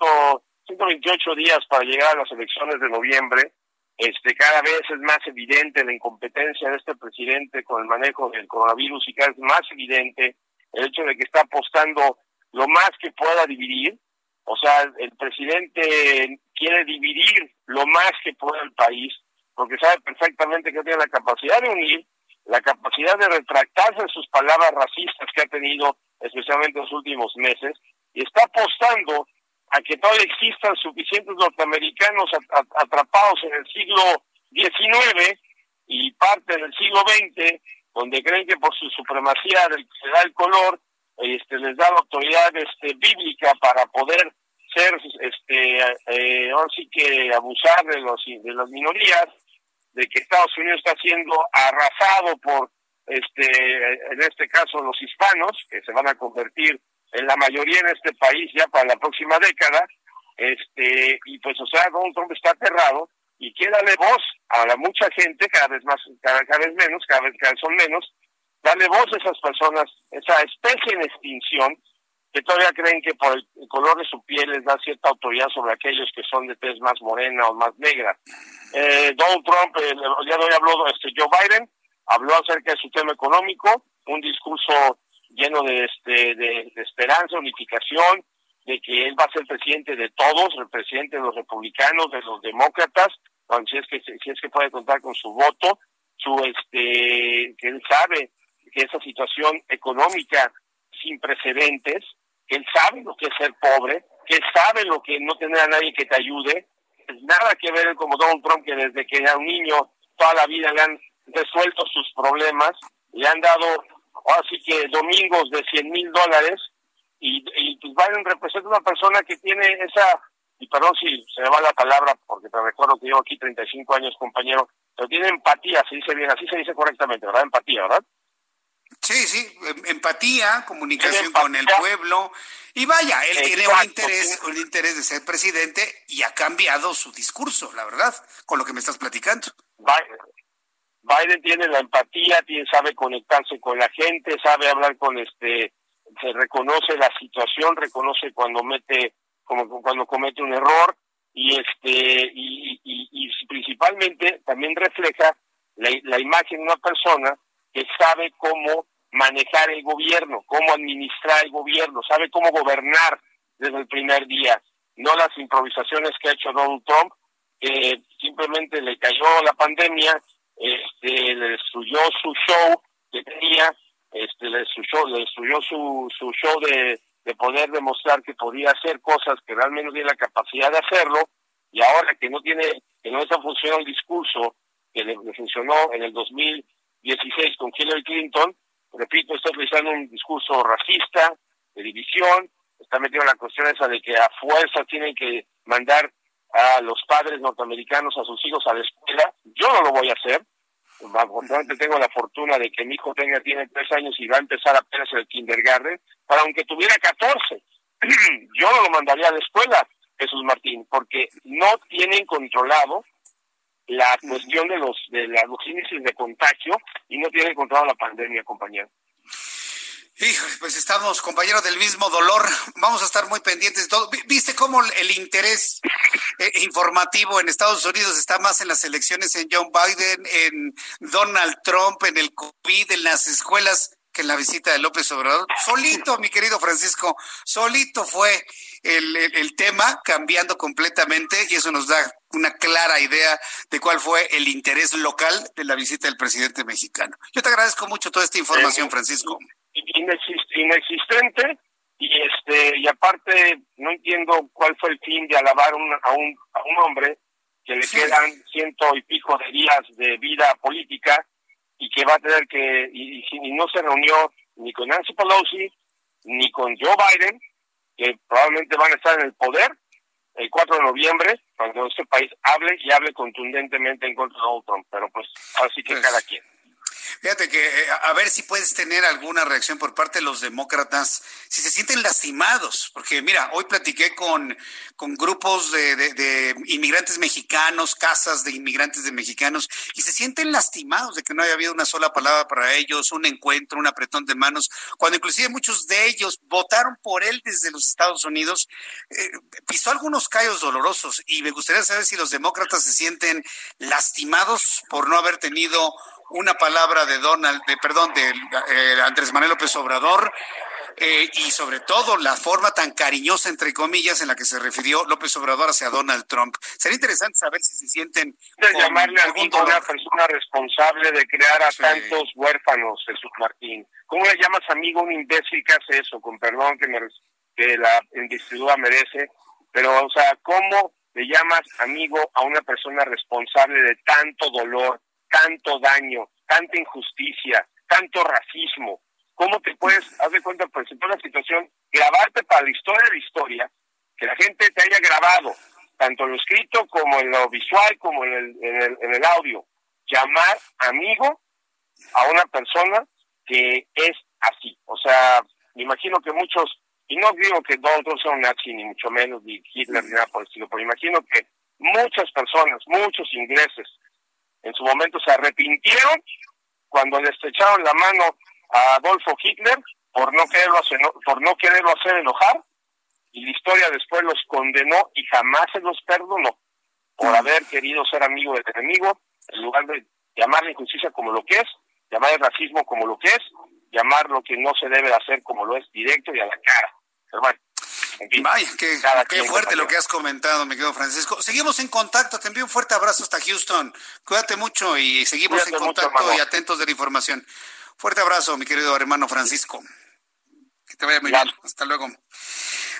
128 días para llegar a las elecciones de noviembre. Este, cada vez es más evidente la incompetencia de este presidente con el manejo del coronavirus y cada vez más evidente el hecho de que está apostando lo más que pueda dividir. O sea, el presidente quiere dividir lo más que pueda el país porque sabe perfectamente que tiene la capacidad de unir la capacidad de retractarse de sus palabras racistas que ha tenido, especialmente en los últimos meses, y está apostando a que todavía existan suficientes norteamericanos atrapados en el siglo XIX y parte del siglo XX, donde creen que por su supremacía del, se da el color, este, les da la autoridad este, bíblica para poder ser, este, eh, que abusar de, los, de las minorías, de que Estados Unidos está siendo arrasado por, este, en este caso, los hispanos, que se van a convertir en la mayoría en este país ya para la próxima década, este, y pues, o sea, Donald Trump está aterrado y quiere darle voz a la mucha gente, cada vez más, cada, cada vez menos, cada vez, cada vez son menos, darle voz a esas personas, esa especie en extinción, que todavía creen que por el color de su piel les da cierta autoridad sobre aquellos que son de tez más morena o más negra. Eh, Donald Trump, eh, hoy habló este, Joe Biden, habló acerca de su tema económico, un discurso lleno de, este, de, esperanza, unificación, de que él va a ser presidente de todos, el presidente de los republicanos, de los demócratas, si es que si es que puede contar con su voto, su este que él sabe que esa situación económica sin precedentes, él sabe lo que es ser pobre, que sabe lo que no tener a nadie que te ayude, es nada que ver como Donald Trump que desde que era un niño toda la vida le han resuelto sus problemas, le han dado así que domingos de 100 mil dólares y, y pues Biden representa una persona que tiene esa, y perdón si se me va la palabra porque te recuerdo que llevo aquí 35 años compañero, pero tiene empatía, se dice bien, así se dice correctamente, ¿verdad? Empatía, ¿verdad? Sí, sí, em, empatía, comunicación con el pueblo. Y vaya, él tiene un interés, un interés de ser presidente y ha cambiado su discurso, la verdad, con lo que me estás platicando. Biden, tiene la empatía, tiene, sabe conectarse con la gente, sabe hablar con este, se reconoce la situación, reconoce cuando mete, como cuando comete un error y este y, y, principalmente también refleja la, la imagen de una persona que sabe cómo manejar el gobierno, cómo administrar el gobierno, sabe cómo gobernar desde el primer día, no las improvisaciones que ha hecho Donald Trump, que simplemente le cayó la pandemia, este, le destruyó su show que tenía, este, le destruyó, le destruyó su, su show de, de poder demostrar que podía hacer cosas que realmente tiene la capacidad de hacerlo, y ahora que no tiene, que no está funcionando el discurso que le, le funcionó en el 2000 16 con Hillary Clinton, repito, está utilizando un discurso racista, de división, está metiendo la cuestión esa de que a fuerza tienen que mandar a los padres norteamericanos a sus hijos a la escuela. Yo no lo voy a hacer. Afortunadamente tengo la fortuna de que mi hijo tenga, tiene tres años y va a empezar apenas el kindergarten, para aunque tuviera 14. Yo no lo mandaría a la escuela, Jesús Martín, porque no tienen controlado la cuestión de los de los índices de contagio y no tiene controlado la pandemia, compañero. Híjole, pues estamos, compañeros, del mismo dolor. Vamos a estar muy pendientes de todo. ¿Viste cómo el interés eh, informativo en Estados Unidos está más en las elecciones en John Biden, en Donald Trump, en el COVID, en las escuelas, que en la visita de López Obrador? Solito, mi querido Francisco, solito fue el, el, tema cambiando completamente y eso nos da una clara idea de cuál fue el interés local de la visita del presidente mexicano. Yo te agradezco mucho toda esta información, eh, Francisco. Inexistente y este y aparte no entiendo cuál fue el fin de alabar a, un, a un hombre que le quedan ciento y pico de días de vida política y que va a tener que y, y no se reunió ni con Nancy Pelosi ni con Joe Biden que probablemente van a estar en el poder el 4 de noviembre, cuando este país hable y hable contundentemente en contra de Donald Trump. Pero pues así que pues, cada quien. Fíjate que eh, a ver si puedes tener alguna reacción por parte de los demócratas, si se sienten lastimados, porque mira, hoy platiqué con, con grupos de, de, inmigrantes mexicanos, casas de inmigrantes de mexicanos, y se sienten lastimados de que no haya habido una sola palabra para ellos, un encuentro, un apretón de manos, cuando inclusive muchos de ellos votaron por él desde los Estados Unidos, eh, pisó algunos callos dolorosos, y me gustaría saber si los demócratas se sienten lastimados por no haber tenido una palabra de Donald, de, perdón, de eh, Andrés Manuel López Obrador, eh, y sobre todo la forma tan cariñosa, entre comillas, en la que se refirió López Obrador hacia Donald Trump. Sería interesante saber si se sienten... De llamarle a una persona responsable de crear a tantos huérfanos, Jesús Martín. ¿Cómo le llamas amigo a un imbécil que hace eso? Con perdón que, me, que la investidura merece. Pero, o sea, ¿cómo le llamas amigo a una persona responsable de tanto dolor, tanto daño, tanta injusticia, tanto racismo. ¿Cómo te puedes, haz de cuenta, presentar una situación, grabarte para la historia de la historia, que la gente te haya grabado, tanto en lo escrito como en lo visual, como en el, el, audio, llamar amigo a una persona que es así. O sea, me imagino que muchos, y no digo que Donald Trump sea un nazi, ni mucho menos, ni Hitler, ni nada por el estilo, pero imagino que muchas personas, muchos ingleses, en su momento se arrepintieron cuando le estrecharon la mano a Adolfo Hitler por no quererlo hacer, por no quererlo hacer enojar y la historia después los condenó y jamás se los perdonó por haber querido ser amigo del enemigo en lugar de llamar la injusticia como lo que es, llamar el racismo como lo que es, llamar lo que no se debe hacer como lo es directo y a la cara. Pero bueno, Vaya, qué, fuerte lo que has comentado, mi querido Francisco. Seguimos en contacto, te envío un fuerte abrazo hasta Houston. Cuídate mucho y seguimos en contacto y atentos de la información. Fuerte abrazo, mi querido hermano Francisco. Que te vaya muy bien. Hasta luego.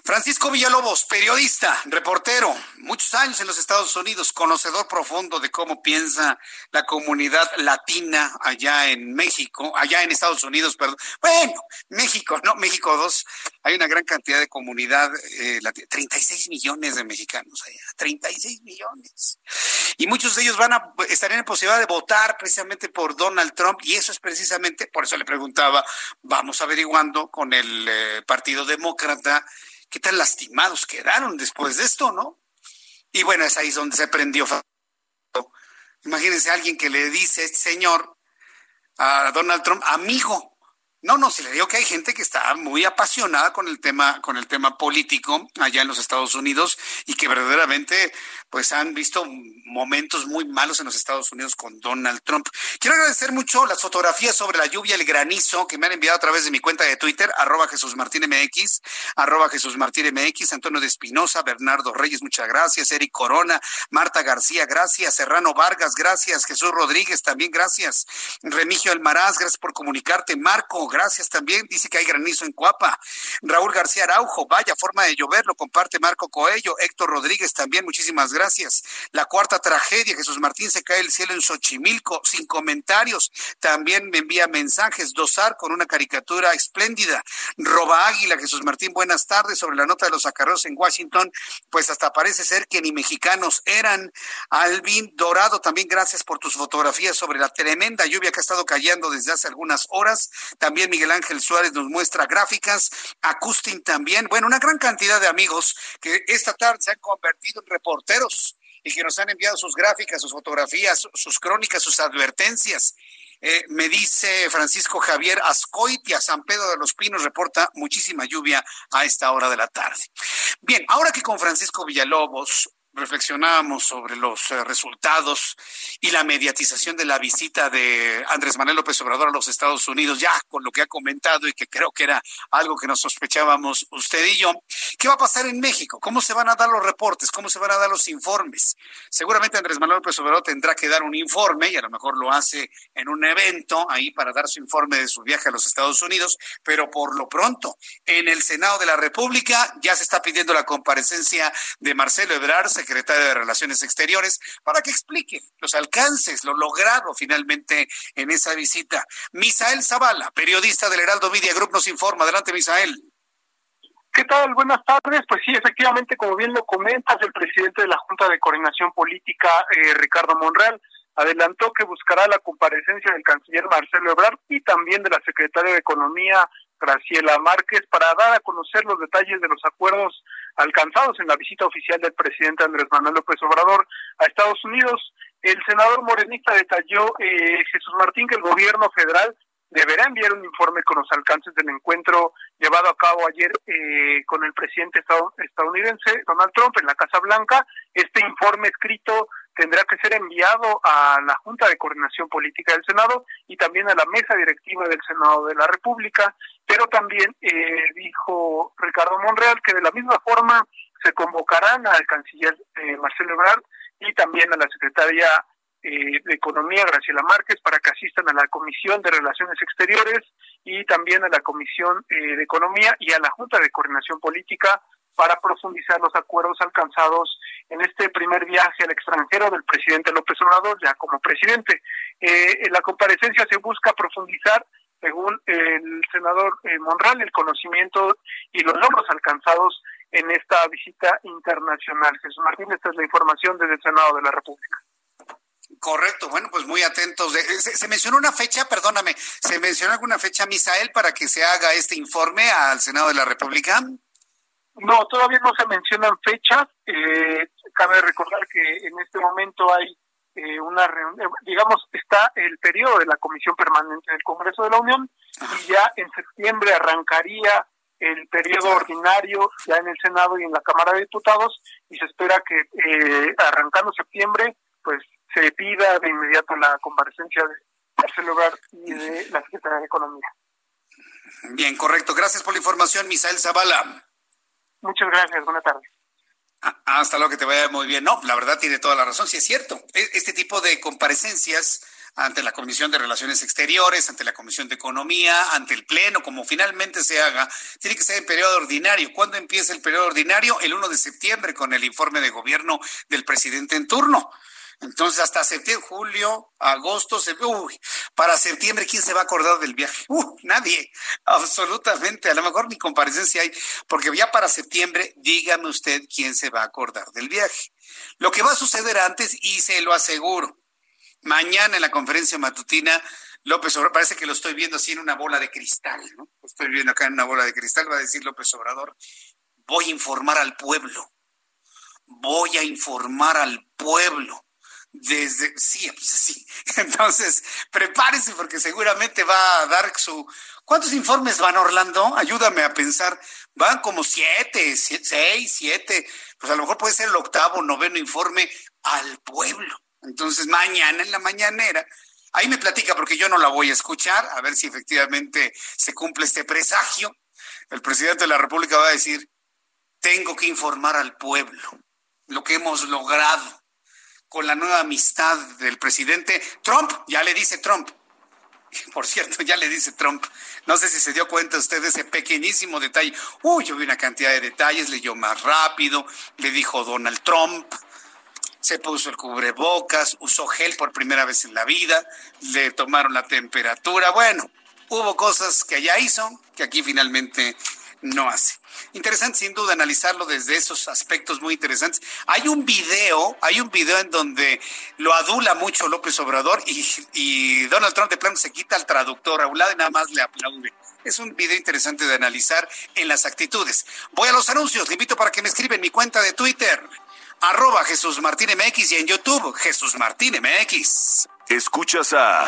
Francisco Villalobos, periodista, reportero, muchos años en los Estados Unidos, conocedor profundo de cómo piensa la comunidad latina allá en México, allá en Estados Unidos, perdón. Bueno, México, no, México 2, hay una gran cantidad de comunidad eh, latina, 36 millones de mexicanos allá, 36 millones. Y muchos de ellos van a estar en posibilidad de votar precisamente por Donald Trump y eso es precisamente, por eso le preguntaba, vamos averiguando con el eh, Partido Demócrata qué tan lastimados quedaron después de esto, ¿no? Y bueno, es ahí donde se prendió. Imagínense a alguien que le dice este señor a Donald Trump, amigo, no, no, se le digo que hay gente que está muy apasionada con el tema, con el tema político allá en los Estados Unidos y que verdaderamente pues han visto momentos muy malos en los Estados Unidos con Donald Trump. Quiero agradecer mucho las fotografías sobre la lluvia, el granizo que me han enviado a través de mi cuenta de Twitter, arroba Jesús Martín MX, arroba Jesús Martín MX, Antonio de Espinosa, Bernardo Reyes, muchas gracias, Eric Corona, Marta García, gracias, Serrano Vargas, gracias, Jesús Rodríguez, también gracias, Remigio Almaraz, gracias por comunicarte, Marco, gracias también. Dice que hay granizo en Cuapa. Raúl García Araujo, vaya forma de llover, lo comparte Marco Coello. Héctor Rodríguez también, muchísimas gracias. La cuarta tragedia, Jesús Martín se cae el cielo en Xochimilco, sin comentarios. También me envía mensajes. Dosar con una caricatura espléndida. Roba Águila, Jesús Martín, buenas tardes. Sobre la nota de los acarreos en Washington, pues hasta parece ser que ni mexicanos eran. Alvin Dorado, también gracias por tus fotografías sobre la tremenda lluvia que ha estado cayendo desde hace algunas horas. También Miguel Ángel Suárez nos muestra gráficas, Acustin también, bueno, una gran cantidad de amigos que esta tarde se han convertido en reporteros y que nos han enviado sus gráficas, sus fotografías, sus crónicas, sus advertencias. Eh, me dice Francisco Javier Ascoitia, San Pedro de los Pinos reporta muchísima lluvia a esta hora de la tarde. Bien, ahora que con Francisco Villalobos reflexionábamos sobre los eh, resultados y la mediatización de la visita de Andrés Manuel López Obrador a los Estados Unidos, ya con lo que ha comentado y que creo que era algo que nos sospechábamos usted y yo. ¿Qué va a pasar en México? ¿Cómo se van a dar los reportes? ¿Cómo se van a dar los informes? Seguramente Andrés Manuel López Obrador tendrá que dar un informe y a lo mejor lo hace en un evento ahí para dar su informe de su viaje a los Estados Unidos, pero por lo pronto en el Senado de la República ya se está pidiendo la comparecencia de Marcelo Ebrard, secretario de Relaciones Exteriores, para que explique los alcances, lo logrado finalmente en esa visita. Misael Zavala, periodista del Heraldo Media Group, nos informa. Adelante, Misael. ¿Qué tal? Buenas tardes. Pues sí, efectivamente, como bien lo comentas, el presidente de la Junta de Coordinación Política, eh, Ricardo Monreal, adelantó que buscará la comparecencia del canciller Marcelo Ebrard y también de la secretaria de Economía, Graciela Márquez, para dar a conocer los detalles de los acuerdos alcanzados en la visita oficial del presidente Andrés Manuel López Obrador a Estados Unidos. El senador morenista detalló, eh, Jesús Martín, que el gobierno federal deberá enviar un informe con los alcances del encuentro llevado a cabo ayer eh, con el presidente estadounidense Donald Trump en la Casa Blanca. Este informe escrito tendrá que ser enviado a la Junta de Coordinación Política del Senado y también a la mesa directiva del Senado de la República, pero también eh, dijo Ricardo Monreal que de la misma forma se convocarán al canciller eh, Marcelo Ebrard y también a la secretaria eh, de Economía, Graciela Márquez, para que asistan a la Comisión de Relaciones Exteriores y también a la Comisión eh, de Economía y a la Junta de Coordinación Política para profundizar los acuerdos alcanzados en este primer viaje al extranjero del presidente López Obrador, ya como presidente. En la comparecencia se busca profundizar, según el senador Monral, el conocimiento y los logros alcanzados en esta visita internacional. Jesús Martín, esta es la información desde el Senado de la República. Correcto, bueno, pues muy atentos. Se, mencionó una fecha, perdóname, ¿se mencionó alguna fecha, Misael, para que se haga este informe al Senado de la República? No, todavía no se mencionan fechas. Eh, cabe recordar que en este momento hay eh, una reunión, digamos, está el periodo de la Comisión Permanente del Congreso de la Unión y ya en septiembre arrancaría el periodo ordinario ya en el Senado y en la Cámara de Diputados y se espera que eh, arrancando septiembre pues se pida de inmediato la comparecencia de Marcelo Ebrard y de la Secretaría de Economía. Bien, correcto. Gracias por la información, Misael Zavala. Muchas gracias. Buenas tardes. Ah, hasta luego, que te vaya muy bien. No, la verdad tiene toda la razón, sí es cierto. E, este tipo de comparecencias ante la Comisión de Relaciones Exteriores, ante la Comisión de Economía, ante el Pleno, como finalmente se haga, tiene que ser en periodo ordinario. ¿Cuándo empieza el periodo ordinario? El 1 de septiembre con el informe de gobierno del presidente en turno. Entonces, hasta septiembre, julio, agosto, se, uy, para septiembre, ¿quién se va a acordar del viaje? Uh, nadie, absolutamente. A lo mejor ni comparecencia hay, porque ya para septiembre, dígame usted quién se va a acordar del viaje. Lo que va a suceder antes, y se lo aseguro, mañana en la conferencia matutina, López Obrador, parece que lo estoy viendo así en una bola de cristal, ¿no? Lo estoy viendo acá en una bola de cristal, va a decir López Obrador, voy a informar al pueblo, voy a informar al pueblo desde, sí, pues sí. Entonces, prepárese porque seguramente va a dar su... ¿Cuántos informes van, Orlando? Ayúdame a pensar. Van como siete, seis, siete. Pues a lo mejor puede ser el octavo, noveno informe al pueblo. Entonces, mañana en la mañanera, ahí me platica porque yo no la voy a escuchar, a ver si efectivamente se cumple este presagio. El presidente de la República va a decir, tengo que informar al pueblo lo que hemos logrado con la nueva amistad del presidente Trump, ya le dice Trump. Por cierto, ya le dice Trump. No sé si se dio cuenta usted de ese pequeñísimo detalle. Uy, yo vi una cantidad de detalles, leyó más rápido, le dijo Donald Trump, se puso el cubrebocas, usó gel por primera vez en la vida, le tomaron la temperatura. Bueno, hubo cosas que allá hizo que aquí finalmente no hace. Interesante sin duda analizarlo desde esos aspectos muy interesantes. Hay un video, hay un video en donde lo adula mucho López Obrador y, Donald Trump de plano se quita al traductor a un lado y nada más le aplaude. Es un video interesante de analizar en las actitudes. Voy a los anuncios, le invito para que me escriba en mi cuenta de Twitter, arroba Jesús Martín MX y en YouTube, Jesús Martín MX. Escuchas a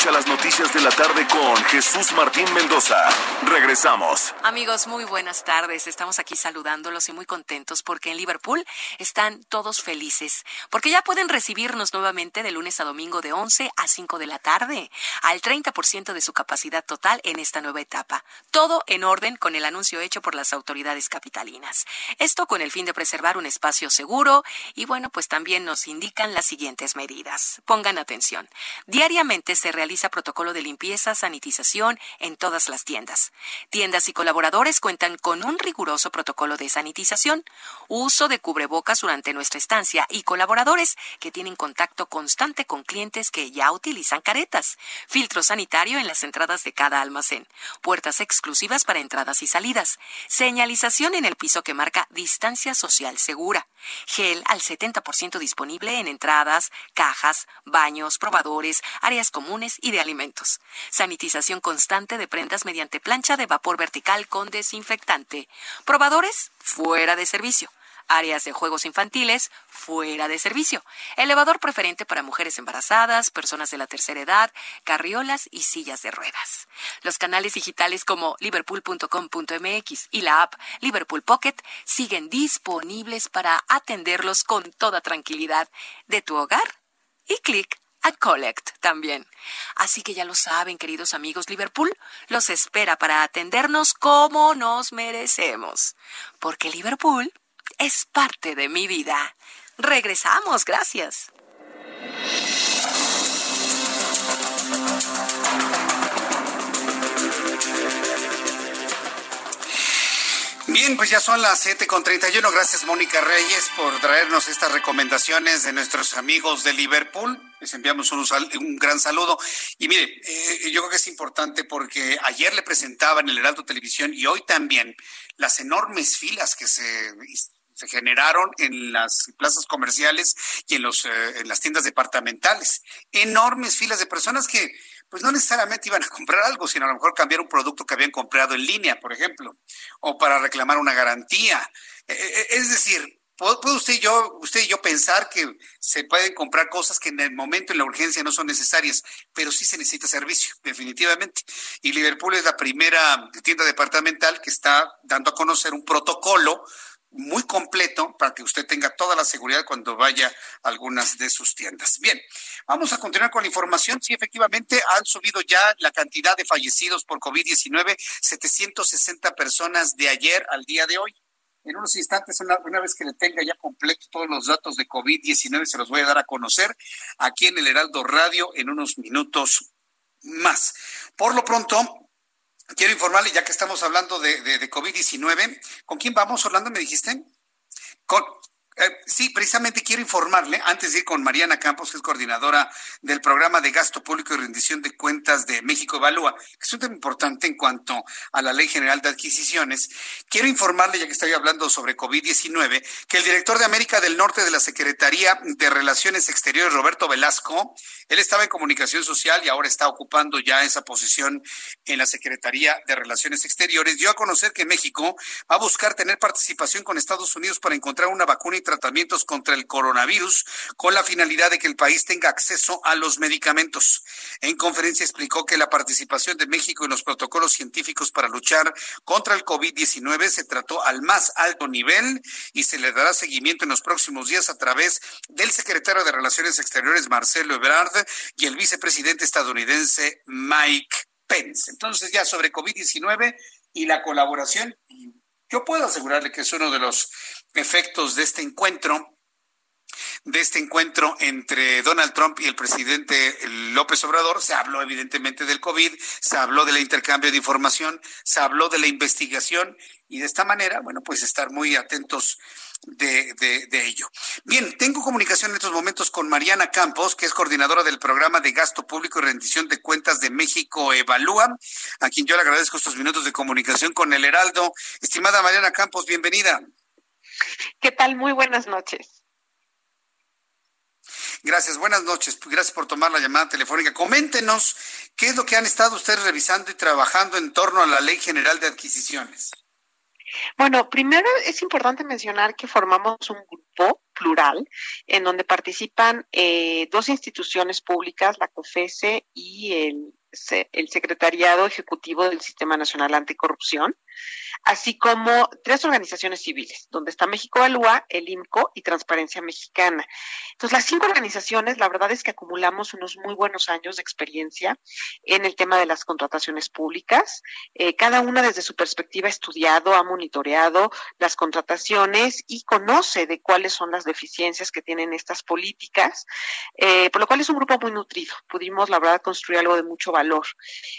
Escucha las noticias de la tarde con Jesús Martín Mendoza. Regresamos. Amigos, muy buenas tardes. Estamos aquí saludándolos y muy contentos porque en Liverpool están todos felices, porque ya pueden recibirnos nuevamente de lunes a domingo de 11 a 5 de la tarde, al 30% de su capacidad total en esta nueva etapa. Todo en orden con el anuncio hecho por las autoridades capitalinas. Esto con el fin de preservar un espacio seguro y bueno, pues también nos indican las siguientes medidas. Pongan atención. Diariamente se realiza protocolo de limpieza, sanitización en todas las tiendas. Tiendas y colaboradores cuentan con un riguroso protocolo de sanitización, uso de cubrebocas durante nuestra estancia y colaboradores que tienen contacto constante con clientes que ya utilizan caretas, filtro sanitario en las entradas de cada almacén, puertas exclusivas para entradas y salidas, señalización en el piso que marca distancia social segura, gel al 70% disponible en entradas, cajas, baños, probadores, áreas comunes y de alimentos. Sanitización constante de prendas mediante plancha de vapor vertical con desinfectante. Probadores fuera de servicio áreas de juegos infantiles fuera de servicio, elevador preferente para mujeres embarazadas, personas de la tercera edad, carriolas y sillas de ruedas. Los canales digitales como liverpool.com.mx y la app Liverpool Pocket siguen disponibles para atenderlos con toda tranquilidad de tu hogar y clic a Collect también. Así que ya lo saben, queridos amigos, Liverpool los espera para atendernos como nos merecemos. Porque Liverpool es parte de mi vida. Regresamos, gracias. Bien, pues ya son las siete con uno. Gracias, Mónica Reyes, por traernos estas recomendaciones de nuestros amigos de Liverpool. Les enviamos un, un gran saludo. Y mire, eh, yo creo que es importante porque ayer le presentaba en el Heraldo Televisión y hoy también las enormes filas que se se generaron en las plazas comerciales y en, los, eh, en las tiendas departamentales. Enormes filas de personas que pues no necesariamente iban a comprar algo, sino a lo mejor cambiar un producto que habían comprado en línea, por ejemplo, o para reclamar una garantía. E, e, e, es decir, puede usted y yo, usted y yo pensar que se pueden comprar cosas que en el momento, en la urgencia, no son necesarias, pero sí se necesita servicio, definitivamente. Y Liverpool es la primera tienda departamental que está dando a conocer un protocolo muy completo para que usted tenga toda la seguridad cuando vaya a algunas de sus tiendas. Bien, vamos a continuar con la información. Sí, efectivamente, han subido ya la cantidad de fallecidos por COVID-19, 760 personas de ayer al día de hoy. En unos instantes, una, una vez que le tenga ya completo todos los datos de COVID-19, se los voy a dar a conocer aquí en el Heraldo Radio en unos minutos más. Por lo pronto, Quiero informarle, ya que estamos hablando de, de, COVID-19, ¿con quién vamos, Orlando, me dijiste? Con, eh, sí, precisamente quiero informarle, antes de ir con Mariana Campos, que es coordinadora del programa de gasto público y rendición de cuentas de México Evalúa, que es un tema importante en cuanto a la Ley General de Adquisiciones, quiero informarle, ya que estoy hablando sobre COVID-19, que el director de América del Norte de la Secretaría de Relaciones Exteriores, Roberto Velasco, él estaba en comunicación social y ahora está ocupando ya esa posición en la Secretaría de Relaciones Exteriores, dio a conocer que México va a buscar tener participación con Estados Unidos para encontrar una vacuna tratamientos contra el coronavirus con la finalidad de que el país tenga acceso a los medicamentos. En conferencia explicó que la participación de México en los protocolos científicos para luchar contra el COVID-19 se trató al más alto nivel y se le dará seguimiento en los próximos días a través del secretario de Relaciones Exteriores Marcelo Ebrard y el vicepresidente estadounidense Mike Pence. Entonces ya sobre COVID-19 y la colaboración, yo puedo asegurarle que es uno de los efectos de este encuentro de este encuentro entre Donald Trump y el presidente López Obrador. Se habló evidentemente del COVID, se habló del intercambio de información, se habló de la investigación y de esta manera, bueno, pues estar muy atentos de, de, ello. Bien, tengo comunicación en estos momentos con Mariana Campos, que es coordinadora del programa de gasto público y rendición de cuentas de México Evalúa, a quien yo le agradezco estos minutos de comunicación con el Heraldo. Estimada Mariana Campos, bienvenida. ¿Qué tal? Muy buenas noches. Gracias, buenas noches. Gracias por tomar la llamada telefónica. Coméntenos qué es lo que han estado ustedes revisando y trabajando en torno a la Ley General de Adquisiciones. Bueno, primero es importante mencionar que formamos un grupo plural en donde participan eh, dos instituciones públicas, la COFESE y el, el Secretariado Ejecutivo del Sistema Nacional Anticorrupción así como tres organizaciones civiles, donde está México Evalúa, el IMCO y Transparencia Mexicana. Entonces, las cinco organizaciones, la verdad es que acumulamos unos muy buenos años de experiencia en el tema de las contrataciones públicas. Eh, cada una desde su perspectiva ha estudiado, ha monitoreado las contrataciones y conoce de cuáles son las deficiencias que tienen estas políticas, eh, por lo cual es un grupo muy nutrido. Pudimos, la verdad, construir algo de mucho valor.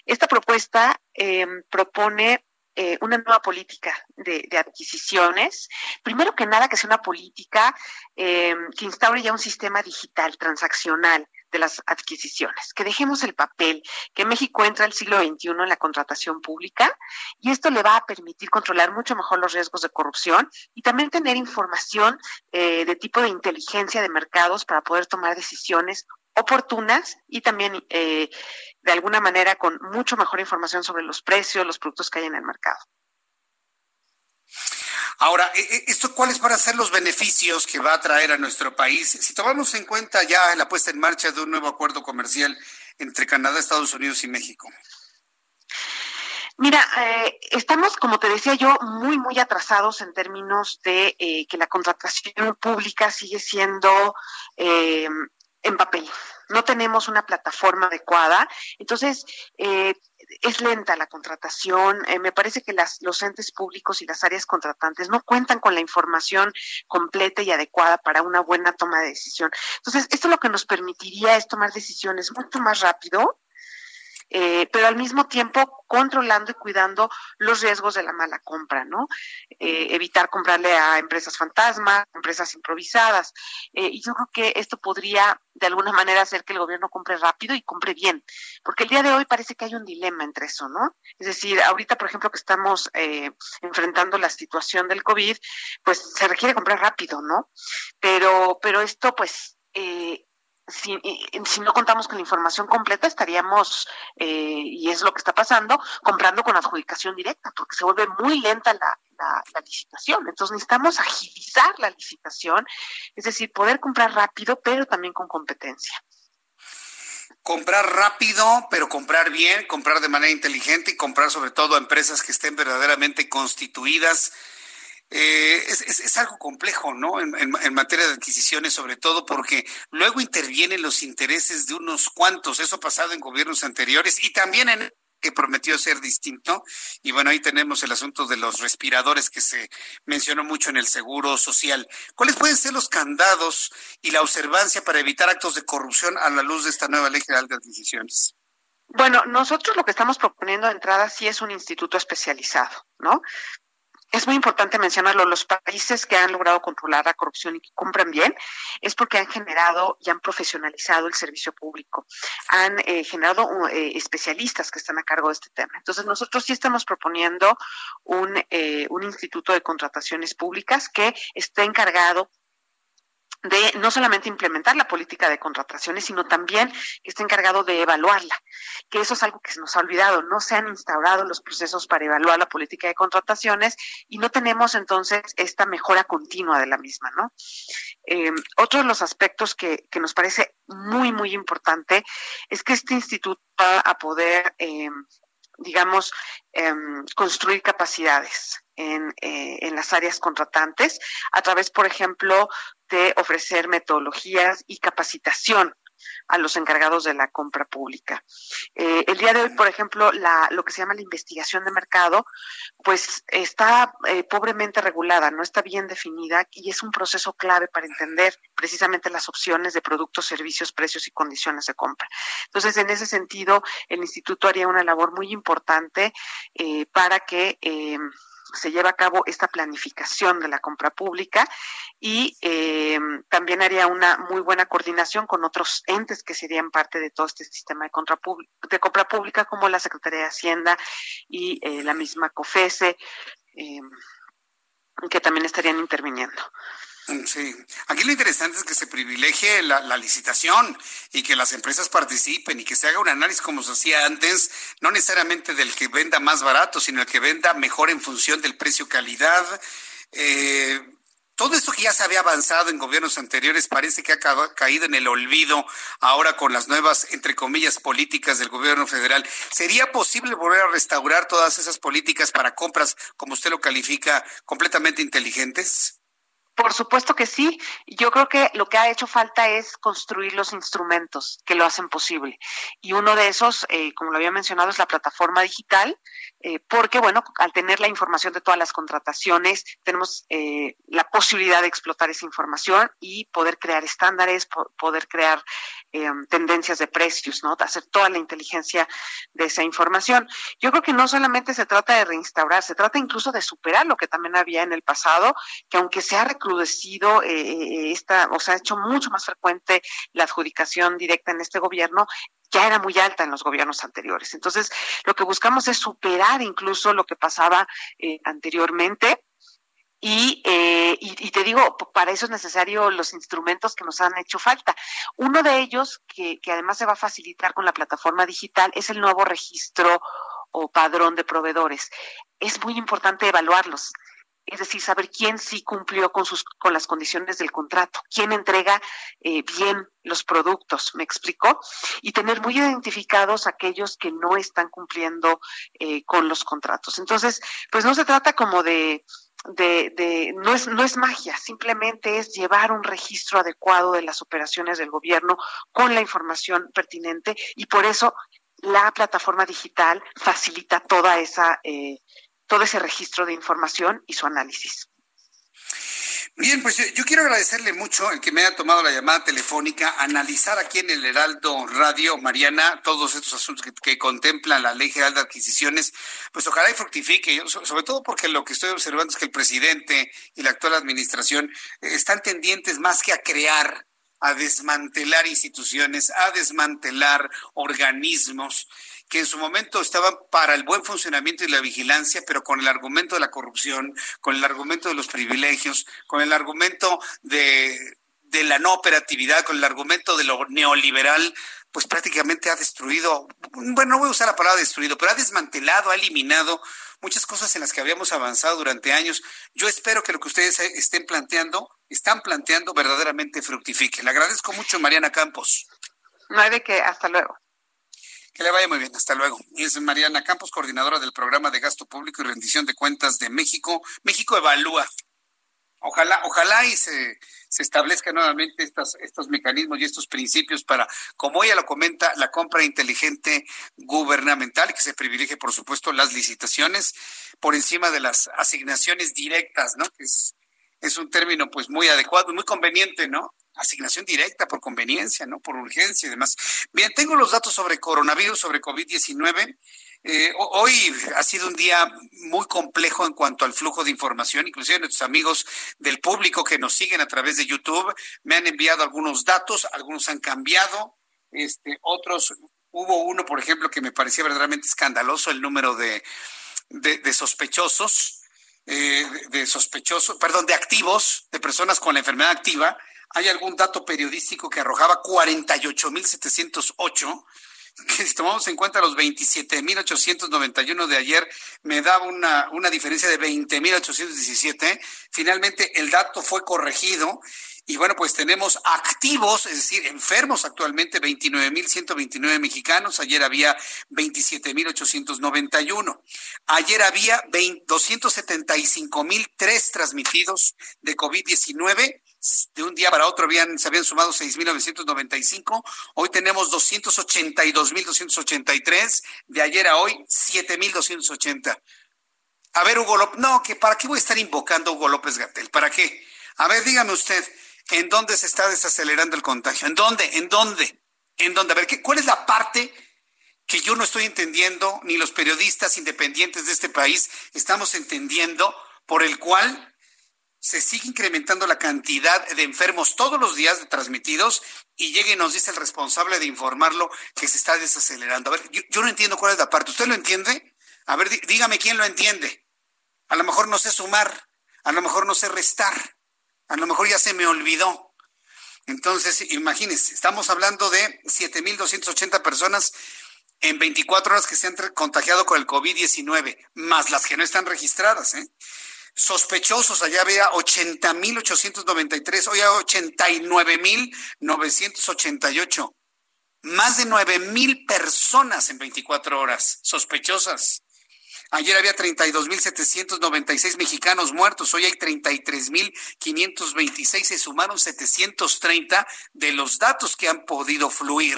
Esta propuesta eh, propone eh, una nueva política de, adquisiciones. Primero que nada, que sea una política eh, que instaure ya un sistema digital, transaccional de las adquisiciones, que dejemos el papel, que México entra al siglo XXI en la contratación pública y esto le va a permitir controlar mucho mejor los riesgos de corrupción y también tener información eh, de tipo de inteligencia de mercados para poder tomar decisiones oportunas y también eh, de alguna manera con mucho mejor información sobre los precios, los productos que hay en el mercado. Ahora, e, e, ¿esto cuáles van a ser los beneficios que va a traer a nuestro país? Si tomamos en cuenta ya la puesta en marcha de un nuevo acuerdo comercial entre Canadá, Estados Unidos y México. Mira, eh, estamos, como te decía yo, muy, muy atrasados en términos de eh, que la contratación pública sigue siendo eh, en papel. No tenemos una plataforma adecuada. Entonces, eh, es lenta la contratación. Eh, me parece que las, los entes públicos y las áreas contratantes no cuentan con la información completa y adecuada para una buena toma de decisión. Entonces, esto lo que nos permitiría es tomar decisiones mucho más rápido eh, pero al mismo tiempo controlando y cuidando los riesgos de la mala compra, ¿no? Eh, evitar comprarle a empresas fantasma, empresas improvisadas. Eh, y yo creo que esto podría de alguna manera hacer que el gobierno compre rápido y compre bien, porque el día de hoy parece que hay un dilema entre eso, ¿no? Es decir, ahorita, por ejemplo, que estamos enfrentando la situación del COVID, pues se requiere comprar rápido, ¿no? Pero, pero esto, pues, eh, si, no contamos con la información completa, estaríamos, eh, y es lo que está pasando, comprando con adjudicación directa, porque se vuelve muy lenta la, licitación. Entonces necesitamos agilizar la licitación, es decir, poder comprar rápido, pero también con competencia. Comprar rápido, pero comprar bien, comprar de manera inteligente y comprar sobre todo a empresas que estén verdaderamente constituidas eh, es, algo complejo, ¿no? En, materia de adquisiciones, sobre todo porque luego intervienen los intereses de unos cuantos. Eso ha pasado en gobiernos anteriores y también en que prometió ser distinto. Y bueno, ahí tenemos el asunto de los respiradores que se mencionó mucho en el seguro social. ¿Cuáles pueden ser los candados y la observancia para evitar actos de corrupción a la luz de esta nueva ley general de adquisiciones? Bueno, nosotros lo que estamos proponiendo de entrada sí es un instituto especializado, ¿no? Es muy importante mencionarlo, los países que han logrado controlar la corrupción y que compran bien es porque han generado y han profesionalizado el servicio público, han eh, generado eh, especialistas que están a cargo de este tema. Entonces nosotros sí estamos proponiendo un, eh, un instituto de contrataciones públicas que esté encargado de no solamente implementar la política de contrataciones, sino también que esté encargado de evaluarla, que eso es algo que se nos ha olvidado, no se han instaurado los procesos para evaluar la política de contrataciones y no tenemos entonces esta mejora continua de la misma, ¿no? Eh, otro de los aspectos que, que, nos parece muy, muy importante es que este instituto va a poder, eh, digamos, eh, construir capacidades en, eh, en, las áreas contratantes a través, por ejemplo, de ofrecer metodologías y capacitación a los encargados de la compra pública. Eh, el día de hoy, por ejemplo, la, lo que se llama la investigación de mercado, pues está eh, pobremente regulada, no está bien definida y es un proceso clave para entender precisamente las opciones de productos, servicios, precios y condiciones de compra. Entonces, en ese sentido, el instituto haría una labor muy importante eh, para que se lleva a cabo esta planificación de la compra pública y eh, también haría una muy buena coordinación con otros entes que serían parte de todo este sistema de, compra pública, como la Secretaría de Hacienda y eh, la misma COFESE, eh, que también estarían interviniendo. Sí, aquí lo interesante es que se privilegie la, licitación y que las empresas participen y que se haga un análisis como se hacía antes, no necesariamente del que venda más barato, sino el que venda mejor en función del precio-calidad. Eh, todo esto que ya se había avanzado en gobiernos anteriores parece que ha caído en el olvido ahora con las nuevas, entre comillas, políticas del gobierno federal. ¿Sería posible volver a restaurar todas esas políticas para compras, como usted lo califica, completamente inteligentes? Por supuesto que sí. Yo creo que lo que ha hecho falta es construir los instrumentos que lo hacen posible. Y uno de esos, eh, como lo había mencionado, es la plataforma digital, eh, porque, bueno, al tener la información de todas las contrataciones, tenemos eh, la posibilidad de explotar esa información y poder crear estándares, poder crear tendencias de precios, ¿no? Hacer toda la inteligencia de esa información. Yo creo que no solamente se trata de reinstaurar, se trata incluso de superar lo que también había en el pasado, que aunque se ha recrudecido eh, eh, esta, o sea, ha hecho mucho más frecuente la adjudicación directa en este gobierno, ya era muy alta en los gobiernos anteriores. Entonces, lo que buscamos es superar incluso lo que pasaba eh, anteriormente. Y, y, te digo, para eso es necesario los instrumentos que nos han hecho falta. Uno de ellos, que además se va a facilitar con la plataforma digital, es el nuevo registro o padrón de proveedores. Es muy importante evaluarlos es decir, saber quién sí cumplió con sus con las condiciones del contrato, quién entrega eh, bien los productos, ¿me explicó? Y tener muy identificados aquellos que no están cumpliendo eh, con los contratos. Entonces, pues no se trata como de de, no es no es magia, simplemente es llevar un registro adecuado de las operaciones del gobierno con la información pertinente y por eso la plataforma digital facilita toda esa eh, todo ese registro de información y su análisis. Bien, pues yo, quiero agradecerle mucho el que me haya tomado la llamada telefónica, analizar aquí en el Heraldo Radio, Mariana, todos estos asuntos que, que contemplan la Ley General de Adquisiciones, pues ojalá y fructifique, sobre todo porque lo que estoy observando es que el presidente y la actual administración eh, están tendientes más que a crear a desmantelar instituciones, a desmantelar organismos que en su momento estaban para el buen funcionamiento y la vigilancia, pero con el argumento de la corrupción, con el argumento de los privilegios, con el argumento de, la no operatividad, con el argumento de lo neoliberal, pues prácticamente ha destruido, bueno, no voy a usar la palabra destruido, pero ha desmantelado, ha eliminado muchas cosas en las que habíamos avanzado durante años. Yo espero que lo que ustedes estén planteando, están planteando, verdaderamente fructifique. Le agradezco mucho, Mariana Campos. No hay de qué, hasta luego. Que le vaya muy bien, hasta luego. Es Mariana Campos, coordinadora del programa de gasto público y rendición de cuentas de México. México evalúa. Ojalá, ojalá y se, se establezcan nuevamente estos, estos mecanismos y estos principios para, como ella lo comenta, la compra inteligente gubernamental que se privilegie, por supuesto, las licitaciones por encima de las asignaciones directas, ¿no? Que es, es un término pues muy adecuado y muy conveniente, ¿no? Asignación directa por conveniencia, ¿no? Por urgencia y demás. Bien, tengo los datos sobre coronavirus, sobre COVID-19. Eh, hoy ha sido un día muy complejo en cuanto al flujo de información, inclusive nuestros amigos del público que nos siguen a través de YouTube me han enviado algunos datos, algunos han cambiado, este, otros, hubo uno, por ejemplo, que me parecía verdaderamente escandaloso, el número de, de, sospechosos, eh, de sospechosos, perdón, de activos, de personas con la enfermedad activa, hay algún dato periodístico que arrojaba 48.708, que si tomamos en cuenta los 27.891 de ayer, me da una, una diferencia de 20.817. Finalmente, el dato fue corregido y bueno, pues tenemos activos, es decir, enfermos actualmente, 29.129 mexicanos. Ayer había 27.891. Ayer había 275.003 transmitidos de COVID-19 de un día para otro habían, se habían sumado 6.995, hoy tenemos 282.283, de ayer a hoy 7.280. A ver, Hugo López, no, que para qué voy a estar invocando a Hugo López Gatel, ¿para qué? A ver, dígame usted, ¿en dónde se está desacelerando el contagio? ¿En dónde? ¿En dónde? ¿En dónde? A ver, ¿qué, ¿cuál es la parte que yo no estoy entendiendo, ni los periodistas independientes de este país estamos entendiendo, por el cual se sigue incrementando la cantidad de enfermos todos los días transmitidos y llega y nos dice el responsable de informarlo que se está desacelerando. A ver, yo, no entiendo cuál es la parte. ¿Usted lo entiende? A ver, dígame quién lo entiende. A lo mejor no sé sumar, a lo mejor no sé restar, a lo mejor ya se me olvidó. Entonces, imagínense, estamos hablando de 7.280 personas en 24 horas que se han contagiado con el COVID-19, más las que no están registradas. ¿eh? Sospechosos, allá había 80.893, hoy hay 89.988. Más de 9.000 personas en 24 horas sospechosas. Ayer había 32.796 mexicanos muertos, hoy hay 33.526, se sumaron 730 de los datos que han podido fluir.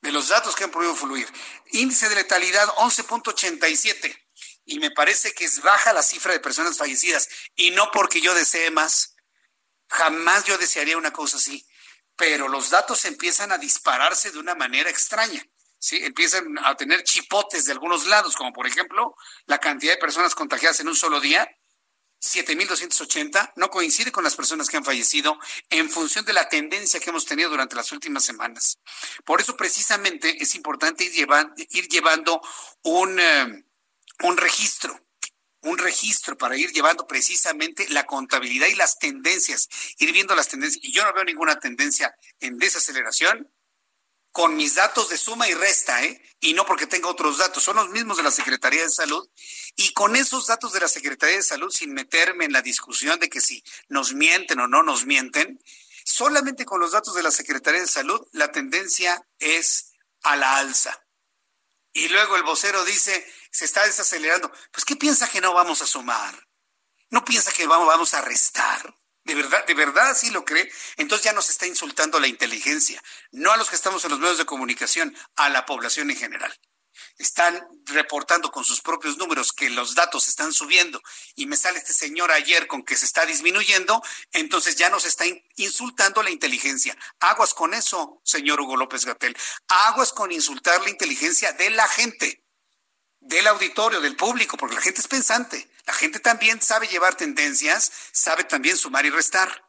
De los datos que han podido fluir. Índice de letalidad 11.87 y me parece que es baja la cifra de personas fallecidas y no porque yo desee más. Jamás yo desearía una cosa así, pero los datos empiezan a dispararse de una manera extraña. ¿sí? Empiezan a tener chipotes de algunos lados, como por ejemplo la cantidad de personas contagiadas en un solo día, 7.280, no coincide con las personas que han fallecido en función de la tendencia que hemos tenido durante las últimas semanas. Por eso precisamente es importante ir, llevando, un... Eh, un registro, un registro para ir llevando precisamente la contabilidad y las tendencias, ir viendo las tendencias. Y yo no veo ninguna tendencia en desaceleración con mis datos de suma y resta, ¿eh? Y no porque tenga otros datos, son los mismos de la Secretaría de Salud. Y con esos datos de la Secretaría de Salud, sin meterme en la discusión de que si nos mienten o no nos mienten, solamente con los datos de la Secretaría de Salud, la tendencia es a la alza. Y luego el vocero dice, se está desacelerando. Pues, ¿qué piensa que no vamos a sumar? ¿No piensa que vamos, vamos a restar? ¿De verdad, ¿De verdad así lo cree? Entonces ya nos está insultando la inteligencia, no a los que estamos en los medios de comunicación, a la población en general. Están reportando con sus propios números que los datos están subiendo y me sale este señor ayer con que se está disminuyendo, entonces ya nos está insultando la inteligencia. Aguas con eso, señor Hugo López Gatel. Aguas con insultar la inteligencia de la gente, del auditorio, del público, porque la gente es pensante. La gente también sabe llevar tendencias, sabe también sumar y restar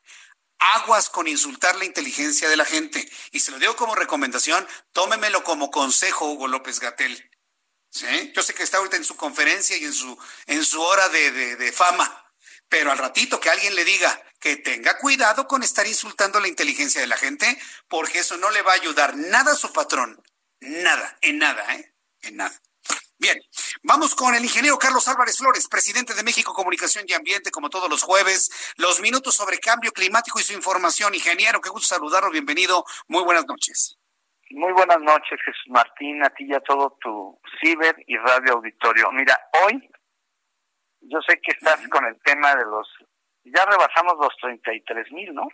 aguas con insultar la inteligencia de la gente. Y se lo digo como recomendación, tómemelo como consejo, Hugo López Gatel. ¿Sí? Yo sé que está ahorita en su conferencia y en su, en su hora de, de fama, pero al ratito que alguien le diga que tenga cuidado con estar insultando la inteligencia de la gente, porque eso no le va a ayudar nada a su patrón. Nada, en nada, ¿eh? En nada. Bien, vamos con el ingeniero Carlos Álvarez Flores, presidente de México Comunicación y Ambiente, como todos los jueves. Los minutos sobre cambio climático y su información. Ingeniero, qué gusto saludarlo, bienvenido. Muy buenas noches. Muy buenas noches, Jesús Martín, a ti y a todo tu ciber y radio auditorio. Mira, hoy yo sé que estás con el tema de los, ya rebasamos los 33 mil, ¿no?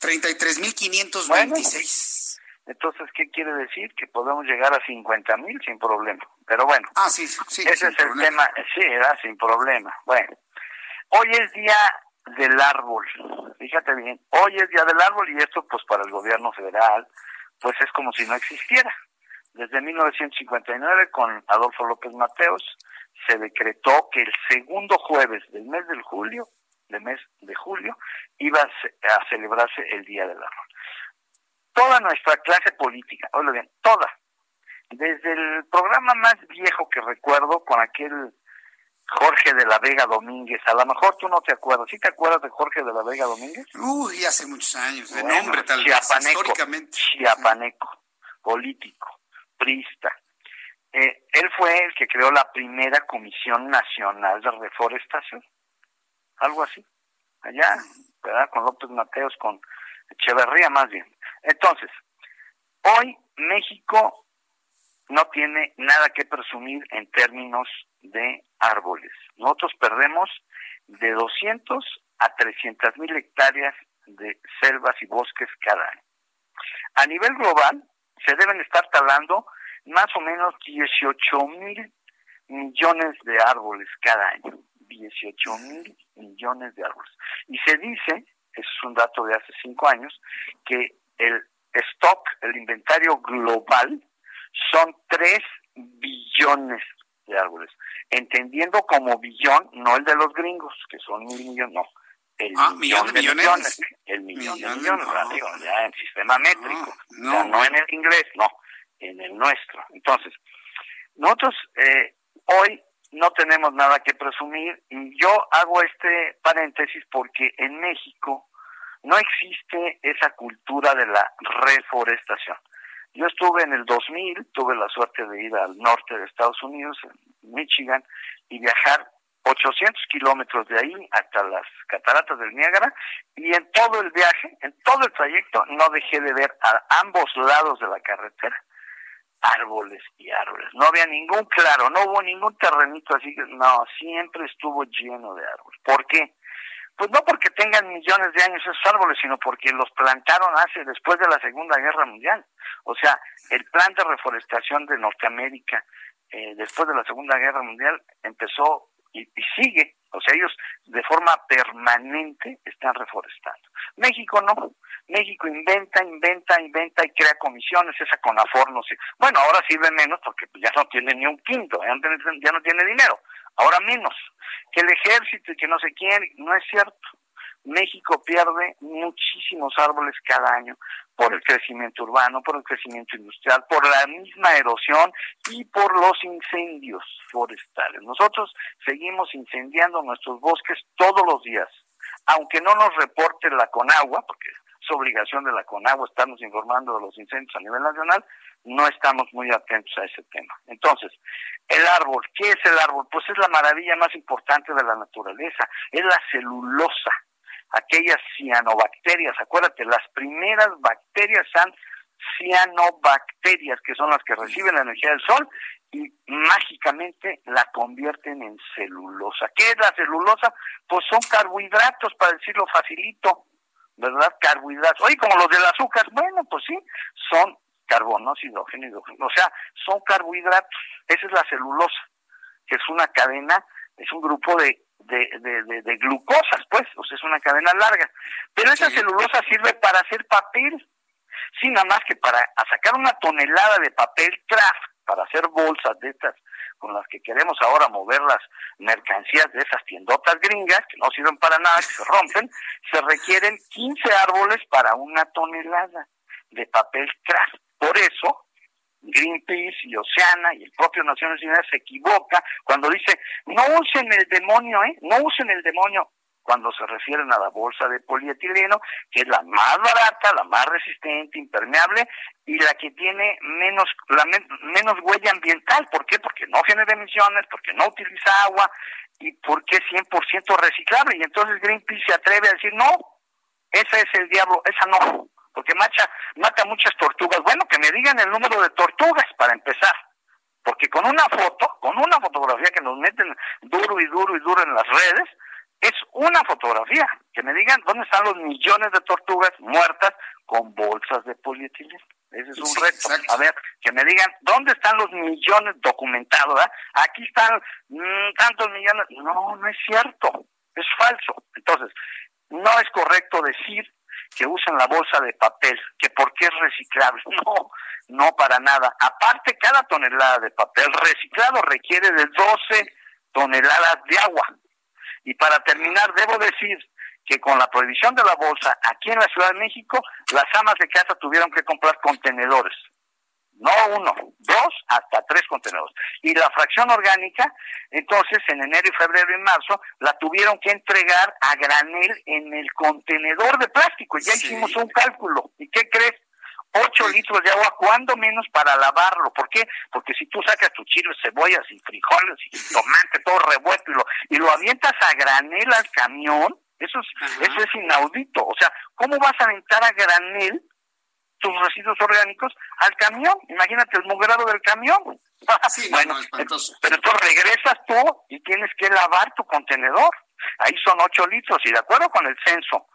33 mil 526. Entonces, ¿qué quiere decir? Que podemos llegar a 50 mil sin problema. Pero bueno, ah, sí, sí, ese es el tema. Sí, era sin problema. Bueno, hoy es día del árbol. Fíjate bien, hoy es día del árbol y esto pues para el gobierno federal pues es como si no existiera. Desde 1959 con Adolfo López Mateos se decretó que el segundo jueves del mes de julio, del mes de julio, iba a celebrarse el Día del Árbol toda nuestra clase política, oigan bien, toda, desde el programa más viejo que recuerdo con aquel Jorge de la Vega Domínguez, a lo mejor tú no te acuerdas, ¿sí te acuerdas de Jorge de la Vega Domínguez? Uy, hace muchos años, de nombre tal vez, históricamente. Chiapaneco, político, prista. Eh, él fue el que creó la primera Comisión Nacional de Reforestación, algo así, allá, ¿verdad? Con López Mateos, con Echeverría más bien. Entonces, hoy México no tiene nada que presumir en términos de árboles. Nosotros perdemos de 200 a 300 mil hectáreas de selvas y bosques cada año. A nivel global, se deben estar talando más o menos 18 mil millones de árboles cada año. 18 mil millones de árboles. Y se dice, eso es un dato de hace cinco años, que el stock, el inventario global, son 3 billones de árboles. Entendiendo como billón, no el de los gringos, que son mil millones, no. El ah, millón de millones. El millón de millones, ya en sistema métrico. No, no en el inglés, no, en el nuestro. Entonces, nosotros eh, hoy no tenemos nada que presumir y yo hago este paréntesis porque en México no existe esa cultura de la reforestación. Yo estuve en el 2000, tuve la suerte de ir al norte de Estados Unidos, en Michigan, y viajar 800 kilómetros de ahí hasta las cataratas del Niágara, y en todo el viaje, en todo el trayecto, no dejé de ver a ambos lados de la carretera árboles y árboles. No había ningún claro, no hubo ningún terrenito así, no, siempre estuvo lleno de árboles. ¿Por qué? Pues no porque tengan millones de años esos árboles, sino porque los plantaron hace después de la Segunda Guerra Mundial. O sea, el plan de reforestación de Norteamérica eh, después de la Segunda Guerra Mundial empezó y, y, sigue. O sea, ellos de forma permanente están reforestando. México no. México inventa, inventa, inventa y crea comisiones. Esa CONAFOR no sé. Bueno, ahora sirve menos porque ya no tiene ni un quinto, ya no tiene dinero ahora menos, que el ejército y que no sé quién, no es cierto. México pierde muchísimos árboles cada año por el crecimiento urbano, por el crecimiento industrial, por la misma erosión y por los incendios forestales. Nosotros seguimos incendiando nuestros bosques todos los días, aunque no nos reporte la Conagua, porque es obligación de la Conagua estarnos informando de los incendios a nivel nacional, no estamos muy atentos a ese tema. Entonces, el árbol, ¿qué es el árbol? Pues es la maravilla más importante de la naturaleza, es la celulosa, aquellas cianobacterias, acuérdate, las primeras bacterias son cianobacterias, que son las que reciben la energía del sol y mágicamente la convierten en celulosa. ¿Qué es la celulosa? Pues son carbohidratos, para decirlo facilito, ¿verdad? Carbohidratos. Oye, como los del azúcar, bueno, pues sí, son carbono, hidrógeno, hidrógeno. O sea, son carbohidratos. Esa es la celulosa, que es una cadena, es un grupo de, de, de, de, glucosas, pues, o sea, es una cadena larga. Pero esa celulosa sirve para hacer papel. Sí, nada más que para sacar una tonelada de papel craft, para hacer bolsas de estas con las que queremos ahora mover las mercancías de esas tiendotas gringas, que no sirven para nada, que se rompen, se requieren 15 árboles para una tonelada de papel craft. Por eso, Greenpeace y Oceana y el propio Naciones Unidas se equivoca cuando dice, no usen el demonio, ¿eh? No usen el demonio cuando se refieren a la bolsa de polietileno, que es la más barata, la más resistente, impermeable y la que tiene menos la menos huella ambiental. ¿Por qué? Porque no genera emisiones, porque no utiliza agua y porque es 100% reciclable. Y entonces Greenpeace se atreve a decir, no, ese es el diablo, esa no, porque macha, mata muchas tortugas. Bueno, que me digan el número de tortugas para empezar. Porque con una foto, con una fotografía que nos meten duro y duro y duro en las redes, es una fotografía. Que me digan dónde están los millones de tortugas muertas con bolsas de polietileno. Ese es un reto. A ver, que me digan dónde están los millones documentados. Aquí están mm, tantos millones. No, no es cierto. Es falso. Entonces, no es correcto decir que usan la bolsa de papel, que porque es reciclable. No, no para nada. Aparte, cada tonelada de papel reciclado requiere de 12 toneladas de agua. Y para terminar, debo decir que con la prohibición de la bolsa aquí en la Ciudad de México, las amas de casa tuvieron que comprar contenedores. No uno, dos, hasta tres contenedores. Y la fracción orgánica, entonces en enero y febrero y marzo, la tuvieron que entregar a granel en el contenedor de plástico. Ya hicimos un cálculo. ¿Y qué crees? 8 litros de agua, cuando menos para lavarlo. ¿Por qué? Porque si tú sacas tus chiles, cebollas y frijoles y tomate todo revuelto y lo, y lo avientas a granel al camión, eso es, eso es inaudito. O sea, ¿cómo vas a aventar a granel tus residuos orgánicos al camión? Imagínate el mugrado del camión. bueno, pero tú regresas tú y tienes que lavar tu contenedor. Ahí son 8 litros y de acuerdo con el censo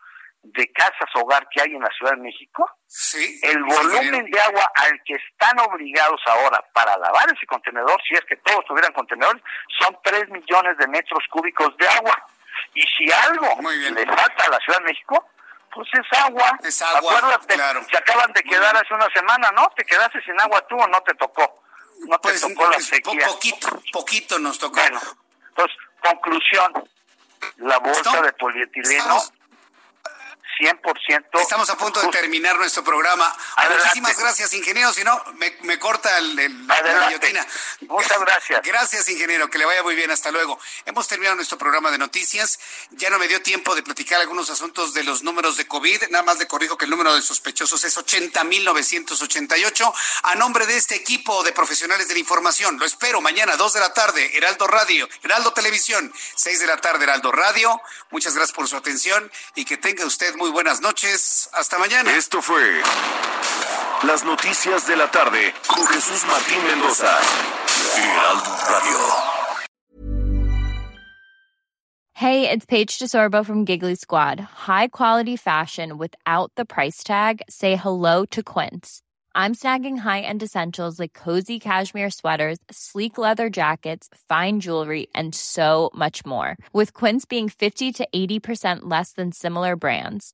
de casas hogar que hay en la Ciudad de México, sí, el volumen de agua al que están obligados ahora para lavar ese contenedor, si es que todos tuvieran contenedores, son 3 millones de metros cúbicos de agua. Y si algo le falta a la Ciudad de México, pues es agua. Es agua, Acuérdate, se acaban de quedar hace una semana, ¿no? ¿Te quedaste sin agua tú o no te tocó? No te pues, tocó la pues, sequía. Poquito, poquito nos tocó. Bueno, entonces, conclusión. La bolsa de polietileno 100%. Estamos a punto de terminar nuestro programa. Muchísimas gracias, ingeniero. Si no, me, corta el, la guillotina. Muchas gracias. Gracias, ingeniero. Que le vaya muy bien. Hasta luego. Hemos terminado nuestro programa de noticias. Ya no me dio tiempo de platicar algunos asuntos de los números de COVID. Nada más le corrijo que el número de sospechosos es 80.988. A nombre de este equipo de profesionales de la información, lo espero mañana, 2 de la tarde, Heraldo Radio, Heraldo Televisión, 6 de la tarde, Heraldo Radio. Muchas gracias por su atención y que tenga usted muy buenas noches. Hasta mañana. Esto fue Las Noticias de la Tarde con Jesús Martín Mendoza. Heraldo Radio. Hey, it's Paige DeSorbo from Giggly Squad. High quality fashion without the price tag. Say hello to Quince. I'm snagging high-end essentials like cozy cashmere sweaters, sleek leather jackets, fine jewelry, and so much more. With Quince being 50 to 80% less than similar brands